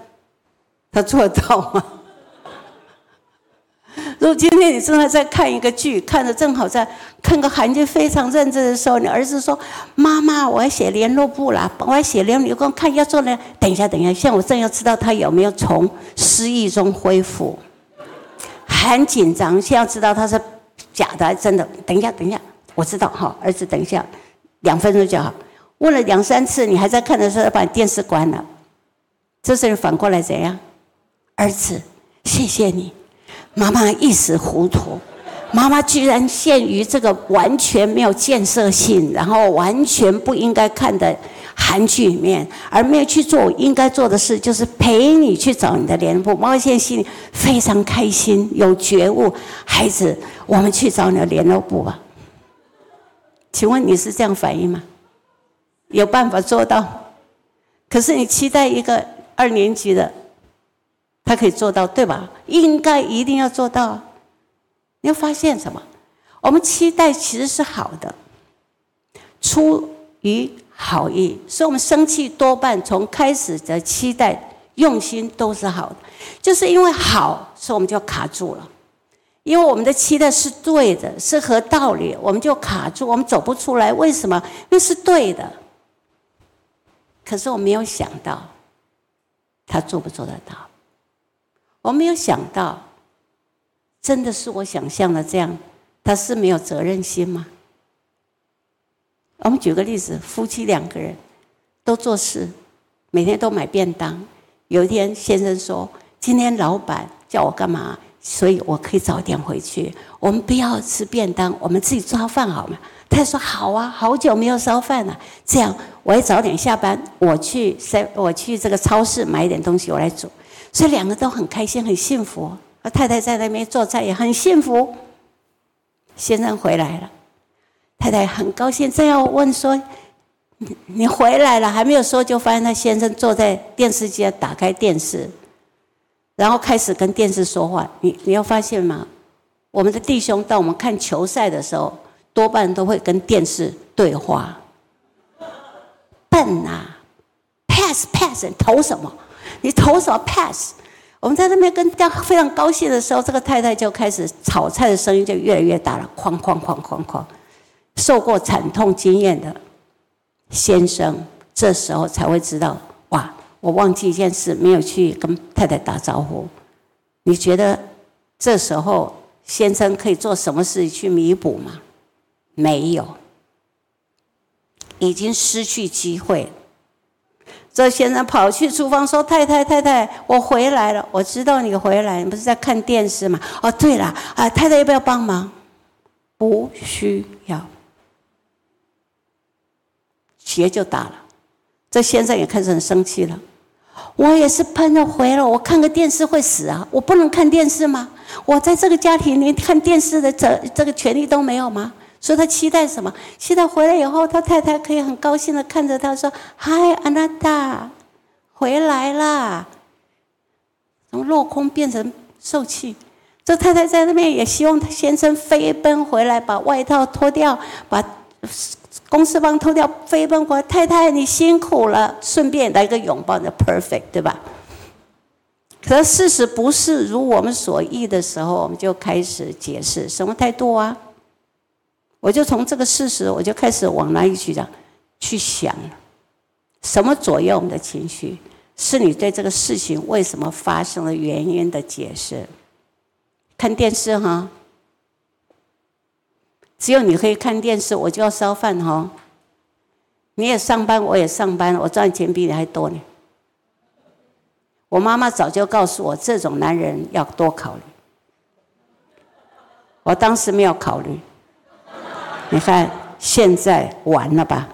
他做到吗？(laughs) 如果今天你正在在看一个剧，看着正好在看个韩剧，非常认真的时候，你儿子说：“妈妈，我要写联络簿啦，我要写联络簿，看要做呢。”等一下，等一下，现在我正要知道他有没有从失忆中恢复，很紧张，先要知道他是假的还是真的。等一下，等一下，我知道哈，儿子，等一下，两分钟就好。问了两三次，你还在看的时候，把电视关了。这时候反过来怎样？儿子，谢谢你，妈妈一时糊涂，妈妈居然陷于这个完全没有建设性，然后完全不应该看的韩剧里面，而没有去做应该做的事，就是陪你去找你的联络部。妈妈现在心里非常开心，有觉悟。孩子，我们去找你的联络部吧。请问你是这样反应吗？有办法做到？可是你期待一个二年级的。他可以做到，对吧？应该一定要做到。你要发现什么？我们期待其实是好的，出于好意，所以我们生气多半从开始的期待用心都是好的，就是因为好，所以我们就卡住了。因为我们的期待是对的，是合道理，我们就卡住，我们走不出来。为什么？因为是对的。可是我没有想到，他做不做得到。我没有想到，真的是我想象的这样，他是没有责任心吗？我们举个例子，夫妻两个人都做事，每天都买便当。有一天，先生说：“今天老板叫我干嘛？所以我可以早点回去。我们不要吃便当，我们自己烧饭好吗？”他说：“好啊，好久没有烧饭了。这样，我也早点下班，我去在我去这个超市买一点东西，我来煮。”所以两个都很开心，很幸福。而太太在那边做菜也很幸福。先生回来了，太太很高兴，正要问说：“你你回来了？”还没有说，就发现他先生坐在电视机打开电视，然后开始跟电视说话。你你要发现吗？我们的弟兄当我们看球赛的时候，多半都会跟电视对话。笨呐，pass pass，投什么？你投什么 pass？我们在那边跟大家非常高兴的时候，这个太太就开始炒菜的声音就越来越大了，哐哐哐哐哐。受过惨痛经验的先生，这时候才会知道，我忘记一件事，没有去跟太太打招呼。你觉得这时候先生可以做什么事去弥补吗？没有，已经失去机会。这先生跑去厨房说：“太太，太太，我回来了。我知道你回来，你不是在看电视吗？哦，对了，啊，太太要不要帮忙？不需要。鞋就打了。这先生也开始很生气了。我也是喷了回了，我看个电视会死啊？我不能看电视吗？我在这个家庭连看电视的这这个权利都没有吗？”所以他期待什么？期待回来以后，他太太可以很高兴的看着他说：“嗨，安娜达，回来啦！”从落空变成受气。这太太在那边也希望他先生飞奔回来，把外套脱掉，把公司帮偷掉，飞奔过来。太太，你辛苦了，顺便来个拥抱，的 perfect，对吧？可事实不是如我们所意的时候，我们就开始解释什么态度啊？我就从这个事实，我就开始往哪里去讲，去想，什么左右我们的情绪？是你对这个事情为什么发生的原因的解释。看电视哈，只有你可以看电视，我就要烧饭哈。你也上班，我也上班，我赚钱比你还多呢。我妈妈早就告诉我，这种男人要多考虑。我当时没有考虑。你看，现在完了吧？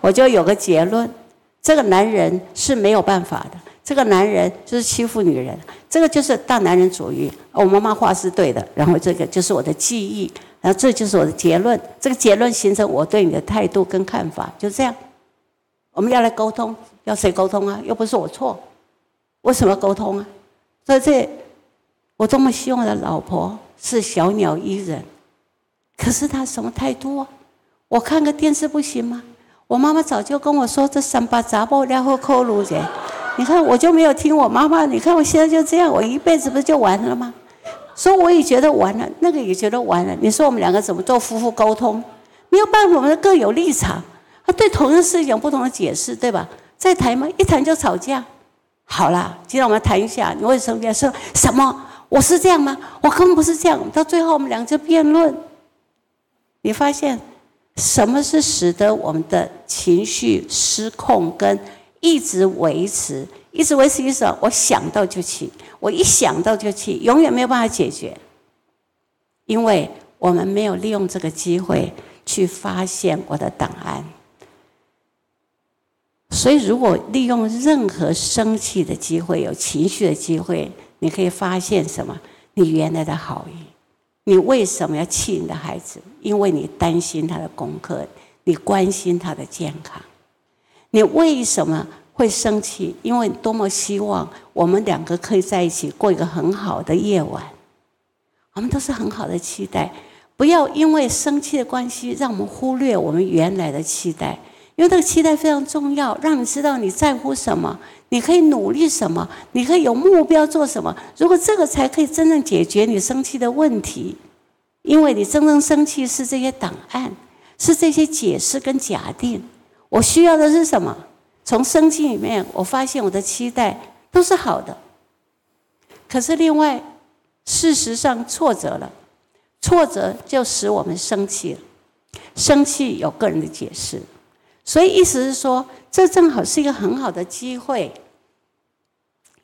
我就有个结论：这个男人是没有办法的。这个男人就是欺负女人，这个就是大男人主义。我妈妈话是对的，然后这个就是我的记忆，然后这就是我的结论。这个结论形成我对你的态度跟看法，就这样。我们要来沟通，要谁沟通啊？又不是我错，为什么沟通啊？所以这，我多么希望我的老婆是小鸟依人。可是她什么态度啊？我看个电视不行吗？我妈妈早就跟我说，这三八杂包然后扣路的。你看我就没有听我妈妈。你看我现在就这样，我一辈子不就完了吗？所以我也觉得完了，那个也觉得完了。你说我们两个怎么做夫妇沟通？没有办法，我们各有立场，他对同样事情有不同的解释，对吧？在谈吗？一谈就吵架。好了，今天我们谈一下，你为什么要说什么？我是这样吗？我根本不是这样。到最后，我们两个就辩论。你发现什么是使得我们的情绪失控，跟一直维持，一直维持意思？我想到就气，我一想到就气，永远没有办法解决，因为我们没有利用这个机会去发现我的档案。所以，如果利用任何生气的机会、有情绪的机会，你可以发现什么？你原来的好意。你为什么要气你的孩子？因为你担心他的功课，你关心他的健康。你为什么会生气？因为多么希望我们两个可以在一起过一个很好的夜晚。我们都是很好的期待，不要因为生气的关系，让我们忽略我们原来的期待。因为这个期待非常重要，让你知道你在乎什么，你可以努力什么，你可以有目标做什么。如果这个才可以真正解决你生气的问题，因为你真正生气是这些档案，是这些解释跟假定。我需要的是什么？从生气里面，我发现我的期待都是好的。可是另外，事实上挫折了，挫折就使我们生气了。生气有个人的解释。所以意思是说，这正好是一个很好的机会，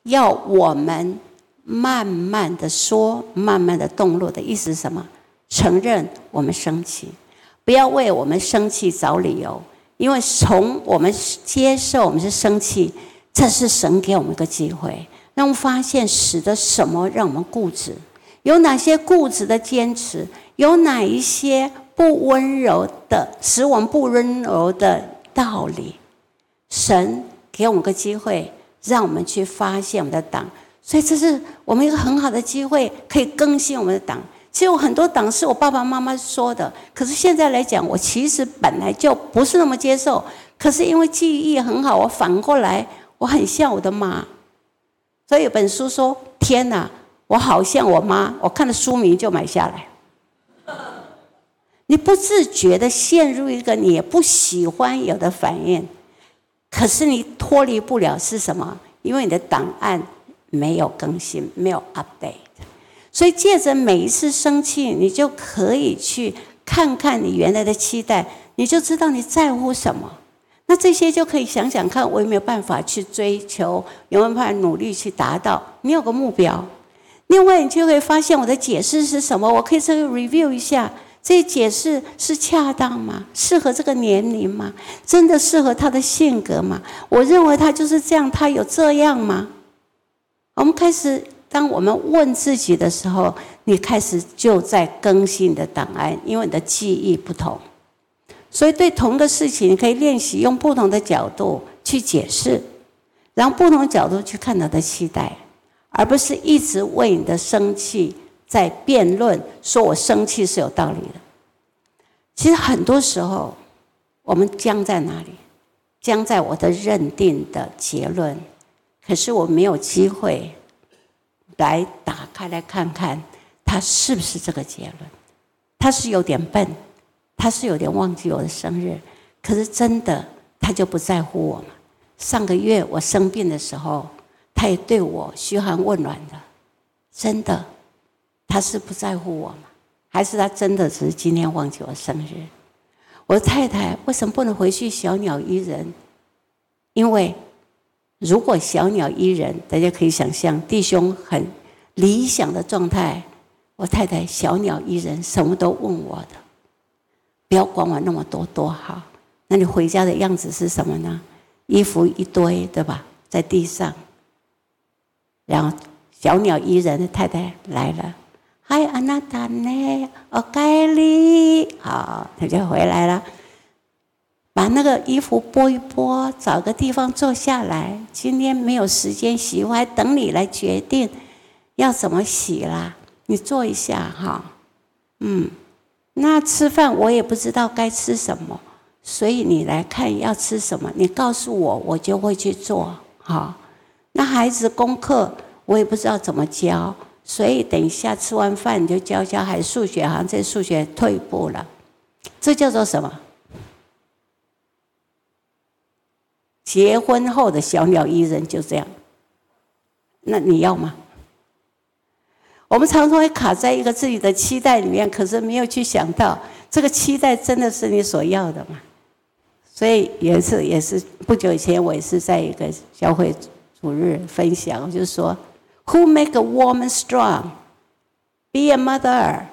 要我们慢慢的说，慢慢的动作的意思是什么？承认我们生气，不要为我们生气找理由，因为从我们接受我们是生气，这是神给我们一个机会，让我们发现使得什么让我们固执，有哪些固执的坚持，有哪一些不温柔的使我们不温柔的。道理，神给我们个机会，让我们去发现我们的党，所以这是我们一个很好的机会，可以更新我们的党。其实我很多党是我爸爸妈妈说的，可是现在来讲，我其实本来就不是那么接受。可是因为记忆很好，我反过来我很像我的妈。所以有本书说：“天哪，我好像我妈。”我看了书名就买下来。你不自觉的陷入一个你不喜欢有的反应，可是你脱离不了是什么？因为你的档案没有更新，没有 update。所以借着每一次生气，你就可以去看看你原来的期待，你就知道你在乎什么。那这些就可以想想看，我有没有办法去追求，有没有办法努力去达到？你有个目标。另外，你就会发现我的解释是什么？我可以这个 review 一下。这解释是恰当吗？适合这个年龄吗？真的适合他的性格吗？我认为他就是这样，他有这样吗？我们开始，当我们问自己的时候，你开始就在更新你的档案，因为你的记忆不同，所以对同一个事情，你可以练习用不同的角度去解释，然后不同角度去看他的期待，而不是一直为你的生气。在辩论，说我生气是有道理的。其实很多时候，我们僵在哪里？僵在我的认定的结论，可是我没有机会来打开来看看，他是不是这个结论？他是有点笨，他是有点忘记我的生日，可是真的他就不在乎我吗？上个月我生病的时候，他也对我嘘寒问暖的，真的。他是不在乎我吗？还是他真的只是今天忘记我生日？我的太太为什么不能回去小鸟依人？因为如果小鸟依人，大家可以想象弟兄很理想的状态。我太太小鸟依人，什么都问我的，不要管我那么多多好。那你回家的样子是什么呢？衣服一堆，对吧？在地上，然后小鸟依人的太太来了。嗨，安娜塔呢？哦，盖里，好，他就回来了。把那个衣服拨一拨，找个地方坐下来。今天没有时间洗，我还等你来决定要怎么洗啦。你坐一下哈。嗯，那吃饭我也不知道该吃什么，所以你来看要吃什么，你告诉我，我就会去做。好，那孩子功课我也不知道怎么教。所以等一下吃完饭你就教教孩子数学，好像这数学退步了，这叫做什么？结婚后的小鸟依人就这样，那你要吗？我们常常会卡在一个自己的期待里面，可是没有去想到这个期待真的是你所要的吗？所以也是也是不久前，我也是在一个教会主日分享，就是说，Who make a woman strong? Be a mother.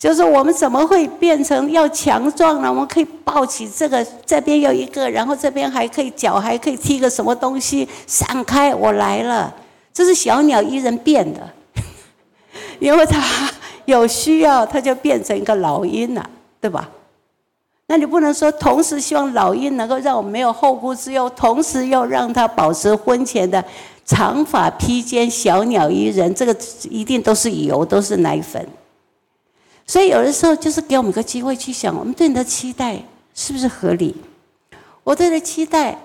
就是我们怎么会变成要强壮呢？我们可以抱起这个，这边有一个，然后这边还可以脚还可以踢个什么东西，闪开，我来了。这是小鸟依人变的，(laughs) 因为它有需要，它就变成一个老鹰了，对吧？那你不能说同时希望老鹰能够让我没有后顾之忧，同时又让它保持婚前的长发披肩、小鸟依人，这个一定都是油，都是奶粉。所以有的时候就是给我们个机会去想，我们对你的期待是不是合理？我对的期待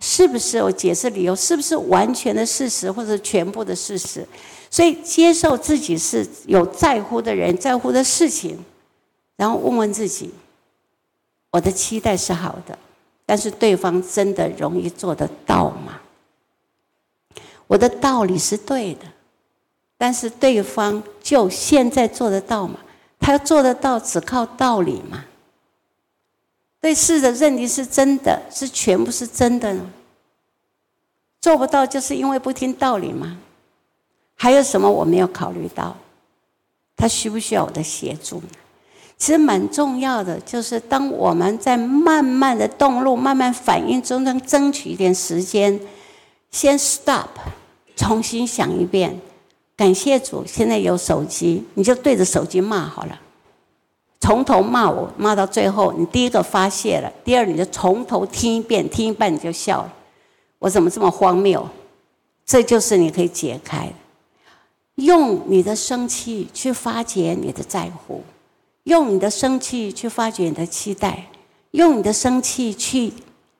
是不是我解释理由是不是完全的事实或者全部的事实？所以接受自己是有在乎的人，在乎的事情，然后问问自己。我的期待是好的，但是对方真的容易做得到吗？我的道理是对的，但是对方就现在做得到吗？他做得到，只靠道理吗？对事的认定是真的，是全部是真的呢？做不到，就是因为不听道理吗？还有什么我没有考虑到？他需不需要我的协助？其实蛮重要的，就是当我们在慢慢的动路、慢慢反应中，能争取一点时间，先 stop，重新想一遍。感谢主，现在有手机，你就对着手机骂好了，从头骂我，骂到最后，你第一个发泄了，第二你就从头听一遍，听一半你就笑了，我怎么这么荒谬？这就是你可以解开，用你的生气去发掘你的在乎。用你的生气去发掘你的期待，用你的生气去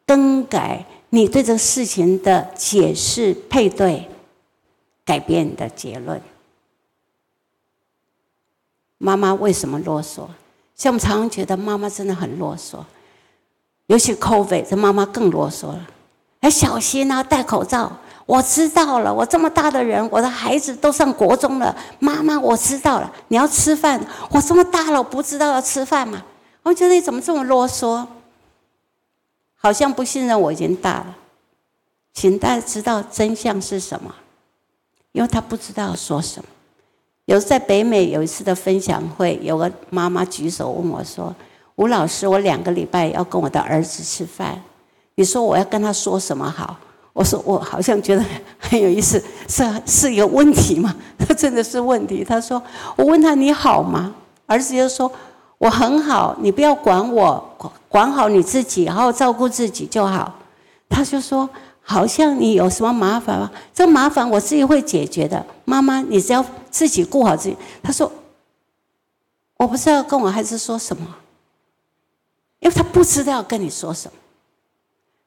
更改你对这个事情的解释配对，改变你的结论。妈妈为什么啰嗦？像我们常常觉得妈妈真的很啰嗦，尤其 COVID，这妈妈更啰嗦了。哎小心啊，戴口罩。我知道了，我这么大的人，我的孩子都上国中了。妈妈，我知道了，你要吃饭。我这么大了，我不知道要吃饭吗？我觉得你怎么这么啰嗦？好像不信任我已经大了。请大家知道真相是什么？因为他不知道说什么。有在北美有一次的分享会，有个妈妈举手问我说：“吴老师，我两个礼拜要跟我的儿子吃饭，你说我要跟他说什么好？”我说我好像觉得很有意思，是是一个问题吗？他 (laughs) 真的是问题。他说我问他你好吗？儿子就说我很好，你不要管我，管好你自己，好好照顾自己就好。他就说好像你有什么麻烦吗？这麻烦我自己会解决的。妈妈，你只要自己顾好自己。他说我不知道跟我孩子说什么，因为他不知道跟你说什么。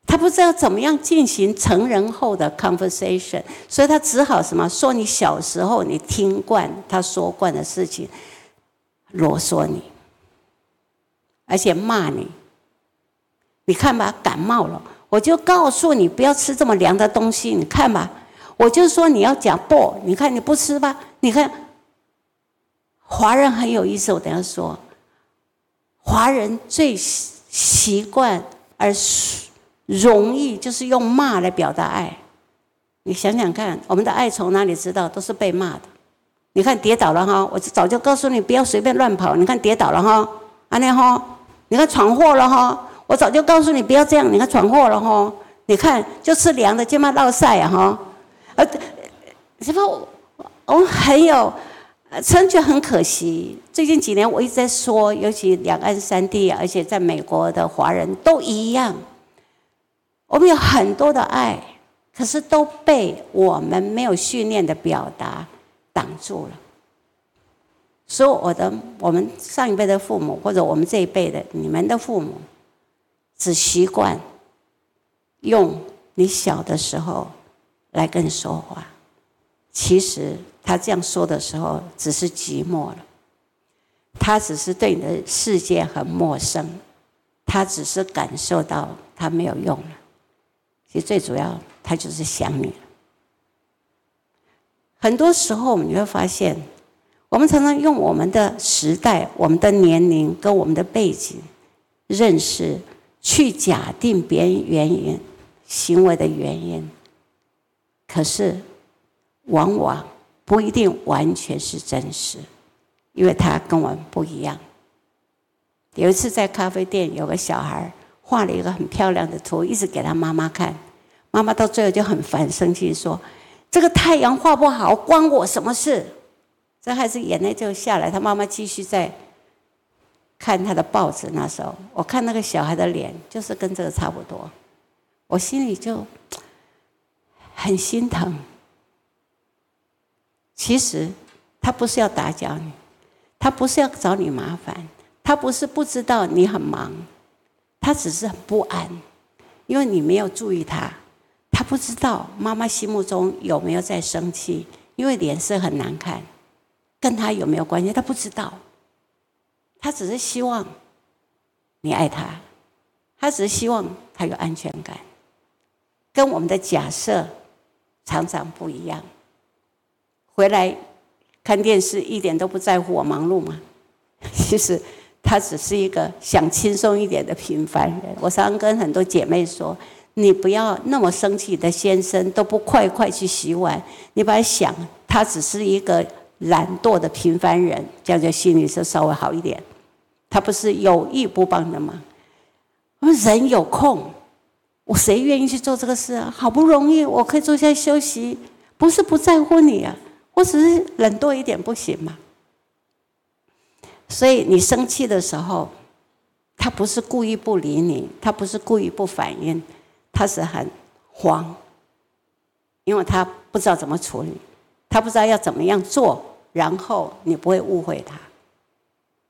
他不知道怎么样进行成人后的 conversation，所以他只好什么说你小时候你听惯他说惯的事情，啰嗦你，而且骂你。你看吧，感冒了，我就告诉你不要吃这么凉的东西。你看吧，我就说你要讲不，你看你不吃吧？你看，华人很有意思，我等下说，华人最习惯而。容易就是用骂来表达爱，你想想看，我们的爱从哪里知道？都是被骂的。你看跌倒了哈，我早就告诉你不要随便乱跑。你看跌倒了哈，阿念哈，你看闯祸了哈，我早就告诉你不要这样。你看闯祸了哈，你看就吃凉的，就嘛落晒啊哈。呃，什么？我们很有，真觉很可惜。最近几年我一直在说，尤其两岸三地，而且在美国的华人都一样。我们有很多的爱，可是都被我们没有训练的表达挡住了。所以，我的我们上一辈的父母，或者我们这一辈的你们的父母，只习惯用你小的时候来跟你说话，其实他这样说的时候，只是寂寞了。他只是对你的世界很陌生，他只是感受到他没有用了。其实最主要，他就是想你。很多时候，你会发现，我们常常用我们的时代、我们的年龄跟我们的背景认识，去假定别人原因行为的原因，可是往往不一定完全是真实。因为他跟我们不一样。有一次在咖啡店，有个小孩画了一个很漂亮的图，一直给他妈妈看。妈妈到最后就很烦，生气说：“这个太阳画不好，关我什么事？”这孩子眼泪就下来。他妈妈继续在看他的报纸。那时候，我看那个小孩的脸，就是跟这个差不多。我心里就 (tsk) 很心疼。其实他不是要打搅你。他不是要找你麻烦，他不是不知道你很忙，他只是很不安，因为你没有注意他，他不知道妈妈心目中有没有在生气，因为脸色很难看，跟他有没有关系？他不知道，他只是希望你爱他，他只是希望他有安全感，跟我们的假设常常不一样，回来。看电视一点都不在乎我忙碌吗？(laughs) 其实他只是一个想轻松一点的平凡人。我常常跟很多姐妹说：“你不要那么生气，的先生都不快快去洗碗，你把想，他只是一个懒惰的平凡人，这样就心里就稍微好一点。他不是有意不帮的吗。我们人有空，我谁愿意去做这个事啊？好不容易我可以坐下休息，不是不在乎你啊。”我只是冷多一点不行吗？所以你生气的时候，他不是故意不理你，他不是故意不反应，他是很慌，因为他不知道怎么处理，他不知道要怎么样做，然后你不会误会他，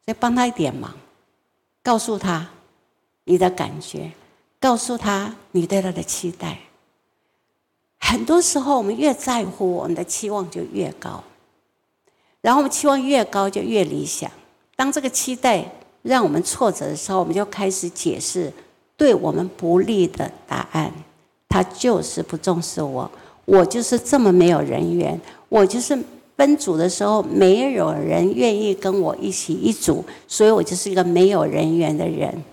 再帮他一点忙，告诉他你的感觉，告诉他你对他的期待。很多时候，我们越在乎，我们的期望就越高，然后我们期望越高，就越理想。当这个期待让我们挫折的时候，我们就开始解释对我们不利的答案。他就是不重视我，我就是这么没有人缘，我就是分组的时候没有人愿意跟我一起一组，所以我就是一个没有人缘的人，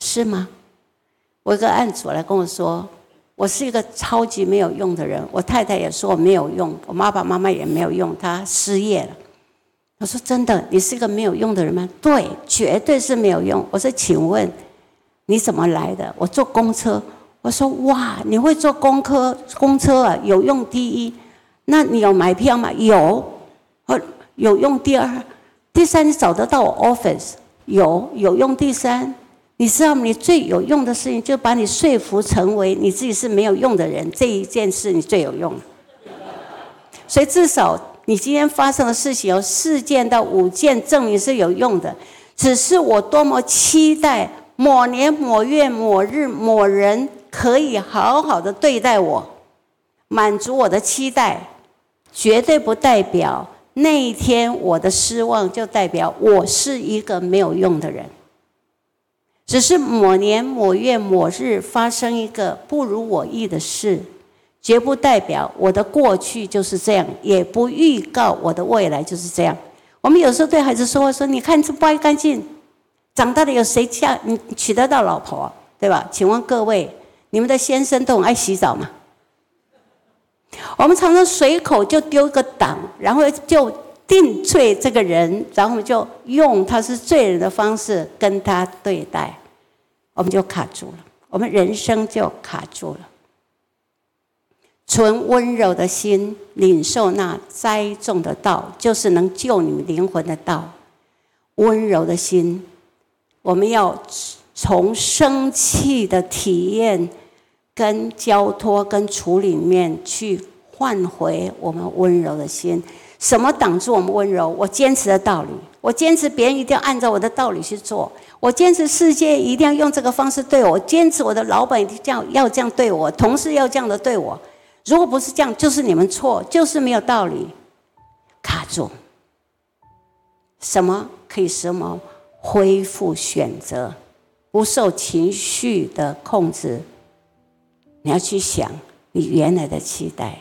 是吗？我一个案主来跟我说。我是一个超级没有用的人，我太太也说我没有用，我爸爸妈妈也没有用，她失业了。我说真的，你是一个没有用的人吗？对，绝对是没有用。我说，请问你怎么来的？我坐公车。我说哇，你会坐公车？公车啊，有用第一。那你有买票吗？有。呃，有用第二，第三你找得到我 office？有，有用第三。你知道吗，你最有用的事情，就把你说服成为你自己是没有用的人。这一件事你最有用，所以至少你今天发生的事情有四件到五件证明是有用的。只是我多么期待某年某月某日某人可以好好的对待我，满足我的期待，绝对不代表那一天我的失望就代表我是一个没有用的人。只是某年某月某日发生一个不如我意的事，绝不代表我的过去就是这样，也不预告我的未来就是这样。我们有时候对孩子说话说：“你看这不爱干净，长大了有谁嫁你娶得到老婆，对吧？”请问各位，你们的先生都很爱洗澡吗？我们常常随口就丢个党，然后就定罪这个人，然后就用他是罪人的方式跟他对待。我们就卡住了，我们人生就卡住了。纯温柔的心，领受那栽种的道，就是能救你灵魂的道。温柔的心，我们要从生气的体验、跟交托、跟处理面去换回我们温柔的心。什么挡住我们温柔？我坚持的道理，我坚持别人一定要按照我的道理去做。我坚持世界一定要用这个方式对我，坚持我的老板一定要要这样对我，同事要这样的对我。如果不是这样，就是你们错，就是没有道理，卡住。什么可以使我们恢复选择，不受情绪的控制？你要去想，你原来的期待，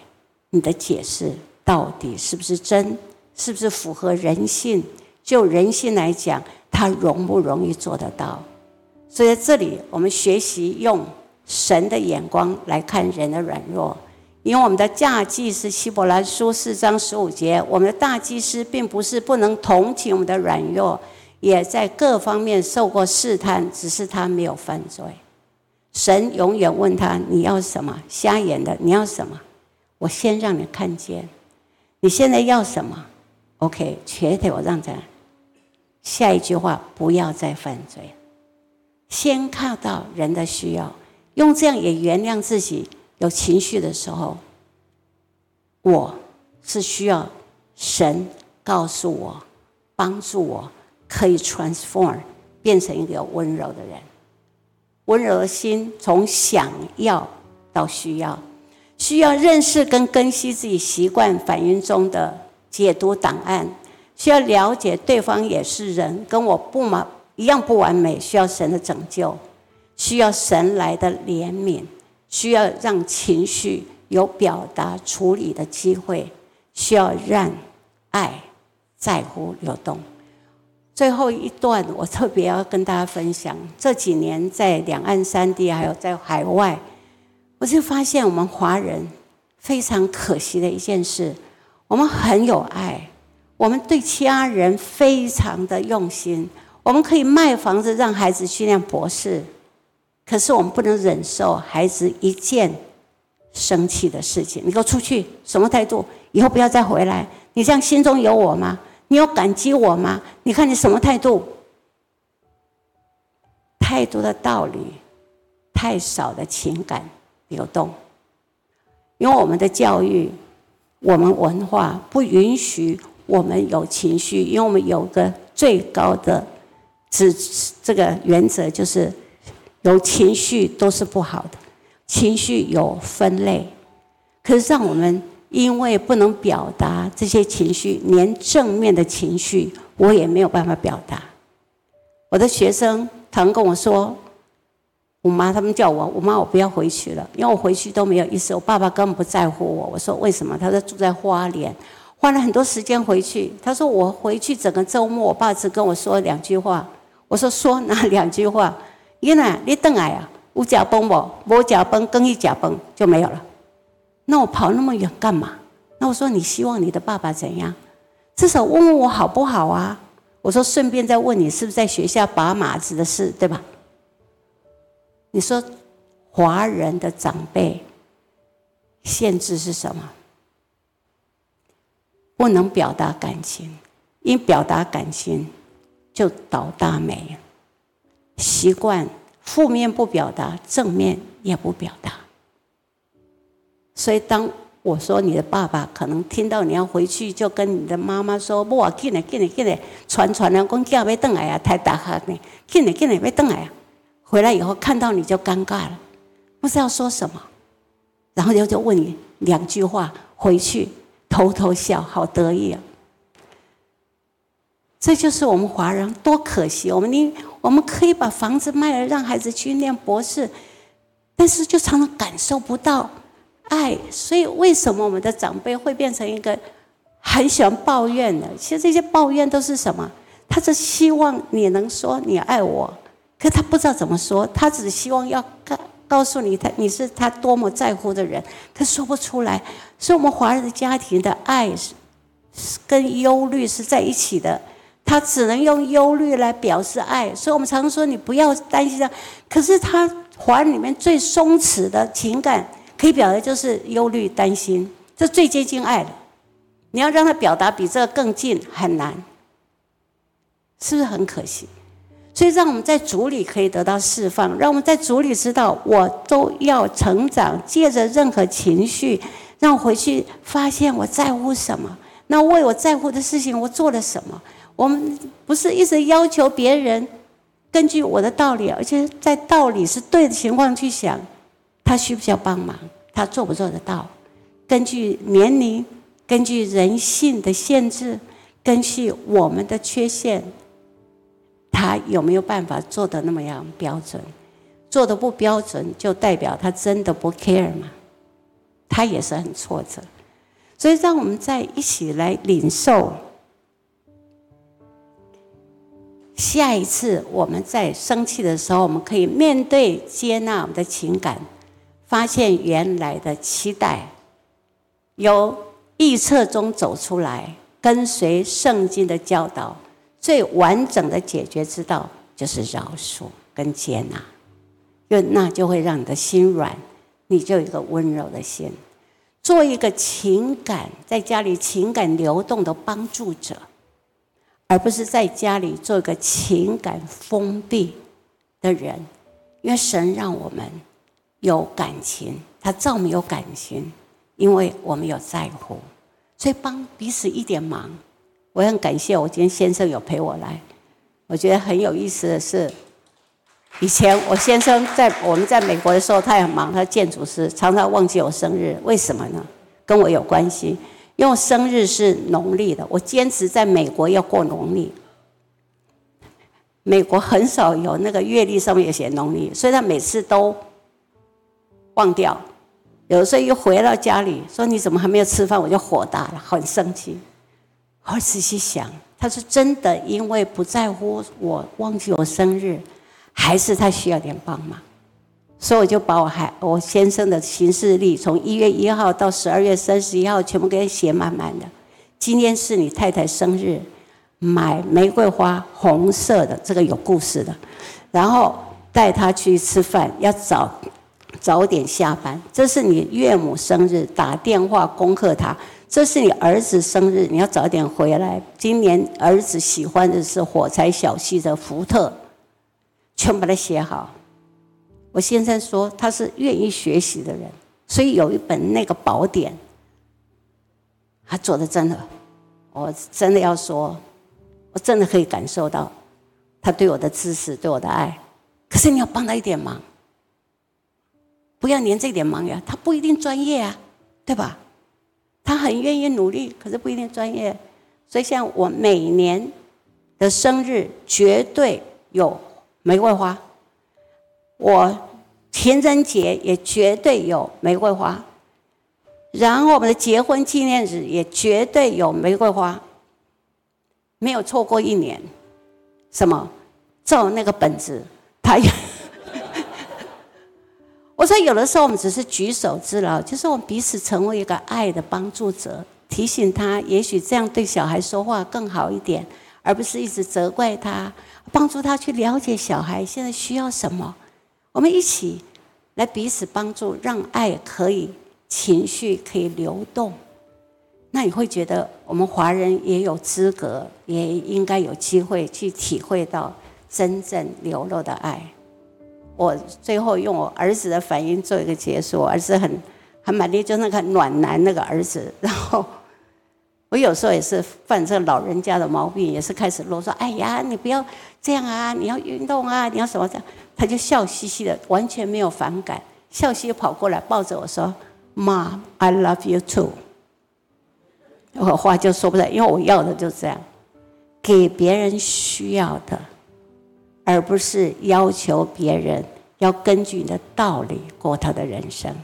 你的解释到底是不是真？是不是符合人性？就人性来讲，它容不容易做得到？所以在这里，我们学习用神的眼光来看人的软弱。因为我们的嫁祭是希伯来书四章十五节，我们的大祭司并不是不能同情我们的软弱，也在各方面受过试探，只是他没有犯罪。神永远问他：“你要什么？瞎眼的，你要什么？我先让你看见。你现在要什么？OK，瘸腿我让他。下一句话，不要再犯罪。先看到人的需要，用这样也原谅自己。”有情绪的时候，我是需要神告诉我、帮助我，可以 transform 变成一个温柔的人。温柔的心从想要到需要，需要认识跟更新自己习惯反应中的解读档案，需要了解对方也是人，跟我不完一样不完美，需要神的拯救，需要神来的怜悯。需要让情绪有表达处理的机会，需要让爱在乎流动。最后一段，我特别要跟大家分享：这几年在两岸三地，还有在海外，我就发现我们华人非常可惜的一件事：我们很有爱，我们对其他人非常的用心，我们可以卖房子让孩子去念博士。可是我们不能忍受孩子一件生气的事情，你给我出去，什么态度？以后不要再回来。你这样心中有我吗？你有感激我吗？你看你什么态度？太多的道理，太少的情感流动。因为我们的教育，我们文化不允许我们有情绪，因为我们有个最高的指这个原则就是。有情绪都是不好的，情绪有分类，可是让我们因为不能表达这些情绪，连正面的情绪我也没有办法表达。我的学生常跟我说：“我妈他们叫我，我妈我不要回去了，因为我回去都没有意思，我爸爸根本不在乎我。”我说：“为什么？”他说：“住在花莲，花了很多时间回去。”他说：“我回去整个周末，我爸只跟我说两句话。”我说：“说哪两句话？”因为你等来啊，有脚崩不？无脚崩，更一脚崩就没有了。那我跑那么远干嘛？那我说你希望你的爸爸怎样？至少问问我好不好啊？我说顺便再问你，是不是在学校拔马子的事，对吧？你说华人的长辈限制是什么？不能表达感情，因表达感情就倒大霉。习惯负面不表达，正面也不表达。所以当我说你的爸爸可能听到你要回去，就跟你的妈妈说：“不，进来，进来，进来，传传了，公叫要等来啊，太大哈呢，进来，进来，要等来啊。”回来以后看到你就尴尬了，不知道说什么，然后就就问你两句话，回去偷偷笑，好得意啊。这就是我们华人多可惜，我们你我们可以把房子卖了，让孩子去念博士，但是就常常感受不到爱。所以为什么我们的长辈会变成一个很喜欢抱怨的？其实这些抱怨都是什么？他是希望你能说你爱我，可他不知道怎么说，他只希望要告告诉你他你是他多么在乎的人，他说不出来。所以我们华人的家庭的爱是跟忧虑是在一起的。他只能用忧虑来表示爱，所以我们常说你不要担心他。可是他华人里面最松弛的情感，可以表达就是忧虑、担心，这最接近爱的。你要让他表达比这个更近，很难，是不是很可惜？所以让我们在主里可以得到释放，让我们在主里知道，我都要成长。借着任何情绪，让我回去发现我在乎什么，那为我在乎的事情，我做了什么。我们不是一直要求别人根据我的道理，而且在道理是对的情况去想，他需不需要帮忙，他做不做得到？根据年龄，根据人性的限制，根据我们的缺陷，他有没有办法做的那么样标准？做的不标准，就代表他真的不 care 嘛？他也是很挫折。所以，让我们再一起来领受。下一次我们在生气的时候，我们可以面对、接纳我们的情感，发现原来的期待，由臆测中走出来，跟随圣经的教导，最完整的解决之道就是饶恕跟接纳，因为那就会让你的心软，你就有一个温柔的心。做一个情感在家里情感流动的帮助者，而不是在家里做一个情感封闭的人。因为神让我们有感情，他造我们有感情，因为我们有在乎，所以帮彼此一点忙。我很感谢我今天先生有陪我来。我觉得很有意思的是，以前我先生在我们在美国的时候，他也很忙，他建筑师，常常忘记我生日。为什么呢？跟我有关系，因为生日是农历的，我坚持在美国要过农历。美国很少有那个月历上面有写农历，所以他每次都忘掉。有时候又回到家里说：“你怎么还没有吃饭？”我就火大了，很生气。我仔细想，他是真的因为不在乎我忘记我生日。还是他需要点帮忙，所以我就把我还我先生的行事历从一月一号到十二月三十一号全部给他写满满的。今天是你太太生日，买玫瑰花红色的，这个有故事的。然后带她去吃饭，要早早点下班。这是你岳母生日，打电话恭贺她。这是你儿子生日，你要早点回来。今年儿子喜欢的是火柴小系的福特。全把它写好。我先生说他是愿意学习的人，所以有一本那个宝典，他做的真的，我真的要说，我真的可以感受到他对我的支持，对我的爱。可是你要帮他一点忙，不要连这点忙呀，他不一定专业啊，对吧？他很愿意努力，可是不一定专业。所以像我每年的生日，绝对有。玫瑰花，我情人节也绝对有玫瑰花，然后我们的结婚纪念日也绝对有玫瑰花，没有错过一年。什么？照那个本子，他。我说有的时候我们只是举手之劳，就是我们彼此成为一个爱的帮助者，提醒他，也许这样对小孩说话更好一点，而不是一直责怪他。帮助他去了解小孩现在需要什么，我们一起来彼此帮助，让爱可以情绪可以流动。那你会觉得我们华人也有资格，也应该有机会去体会到真正流露的爱。我最后用我儿子的反应做一个结束。儿子很很满意，就那个暖男那个儿子，然后。(laughs) 我有时候也是犯这老人家的毛病，也是开始啰嗦。哎呀，你不要这样啊！你要运动啊！你要什么这样？他就笑嘻嘻的，完全没有反感，笑嘻嘻跑过来抱着我说：“Mom, I love you too。”我话就说不出来，因为我要的就是这样，给别人需要的，而不是要求别人要根据你的道理过他的人生，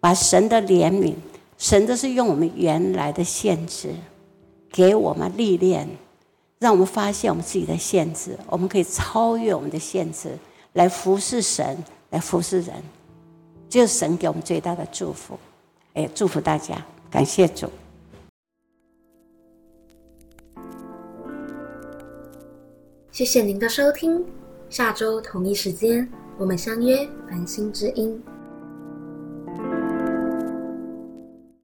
把神的怜悯。神都是用我们原来的限制，给我们历练，让我们发现我们自己的限制，我们可以超越我们的限制，来服侍神，来服侍人，就是神给我们最大的祝福。哎，祝福大家，感谢主。谢谢您的收听，下周同一时间我们相约繁星之音。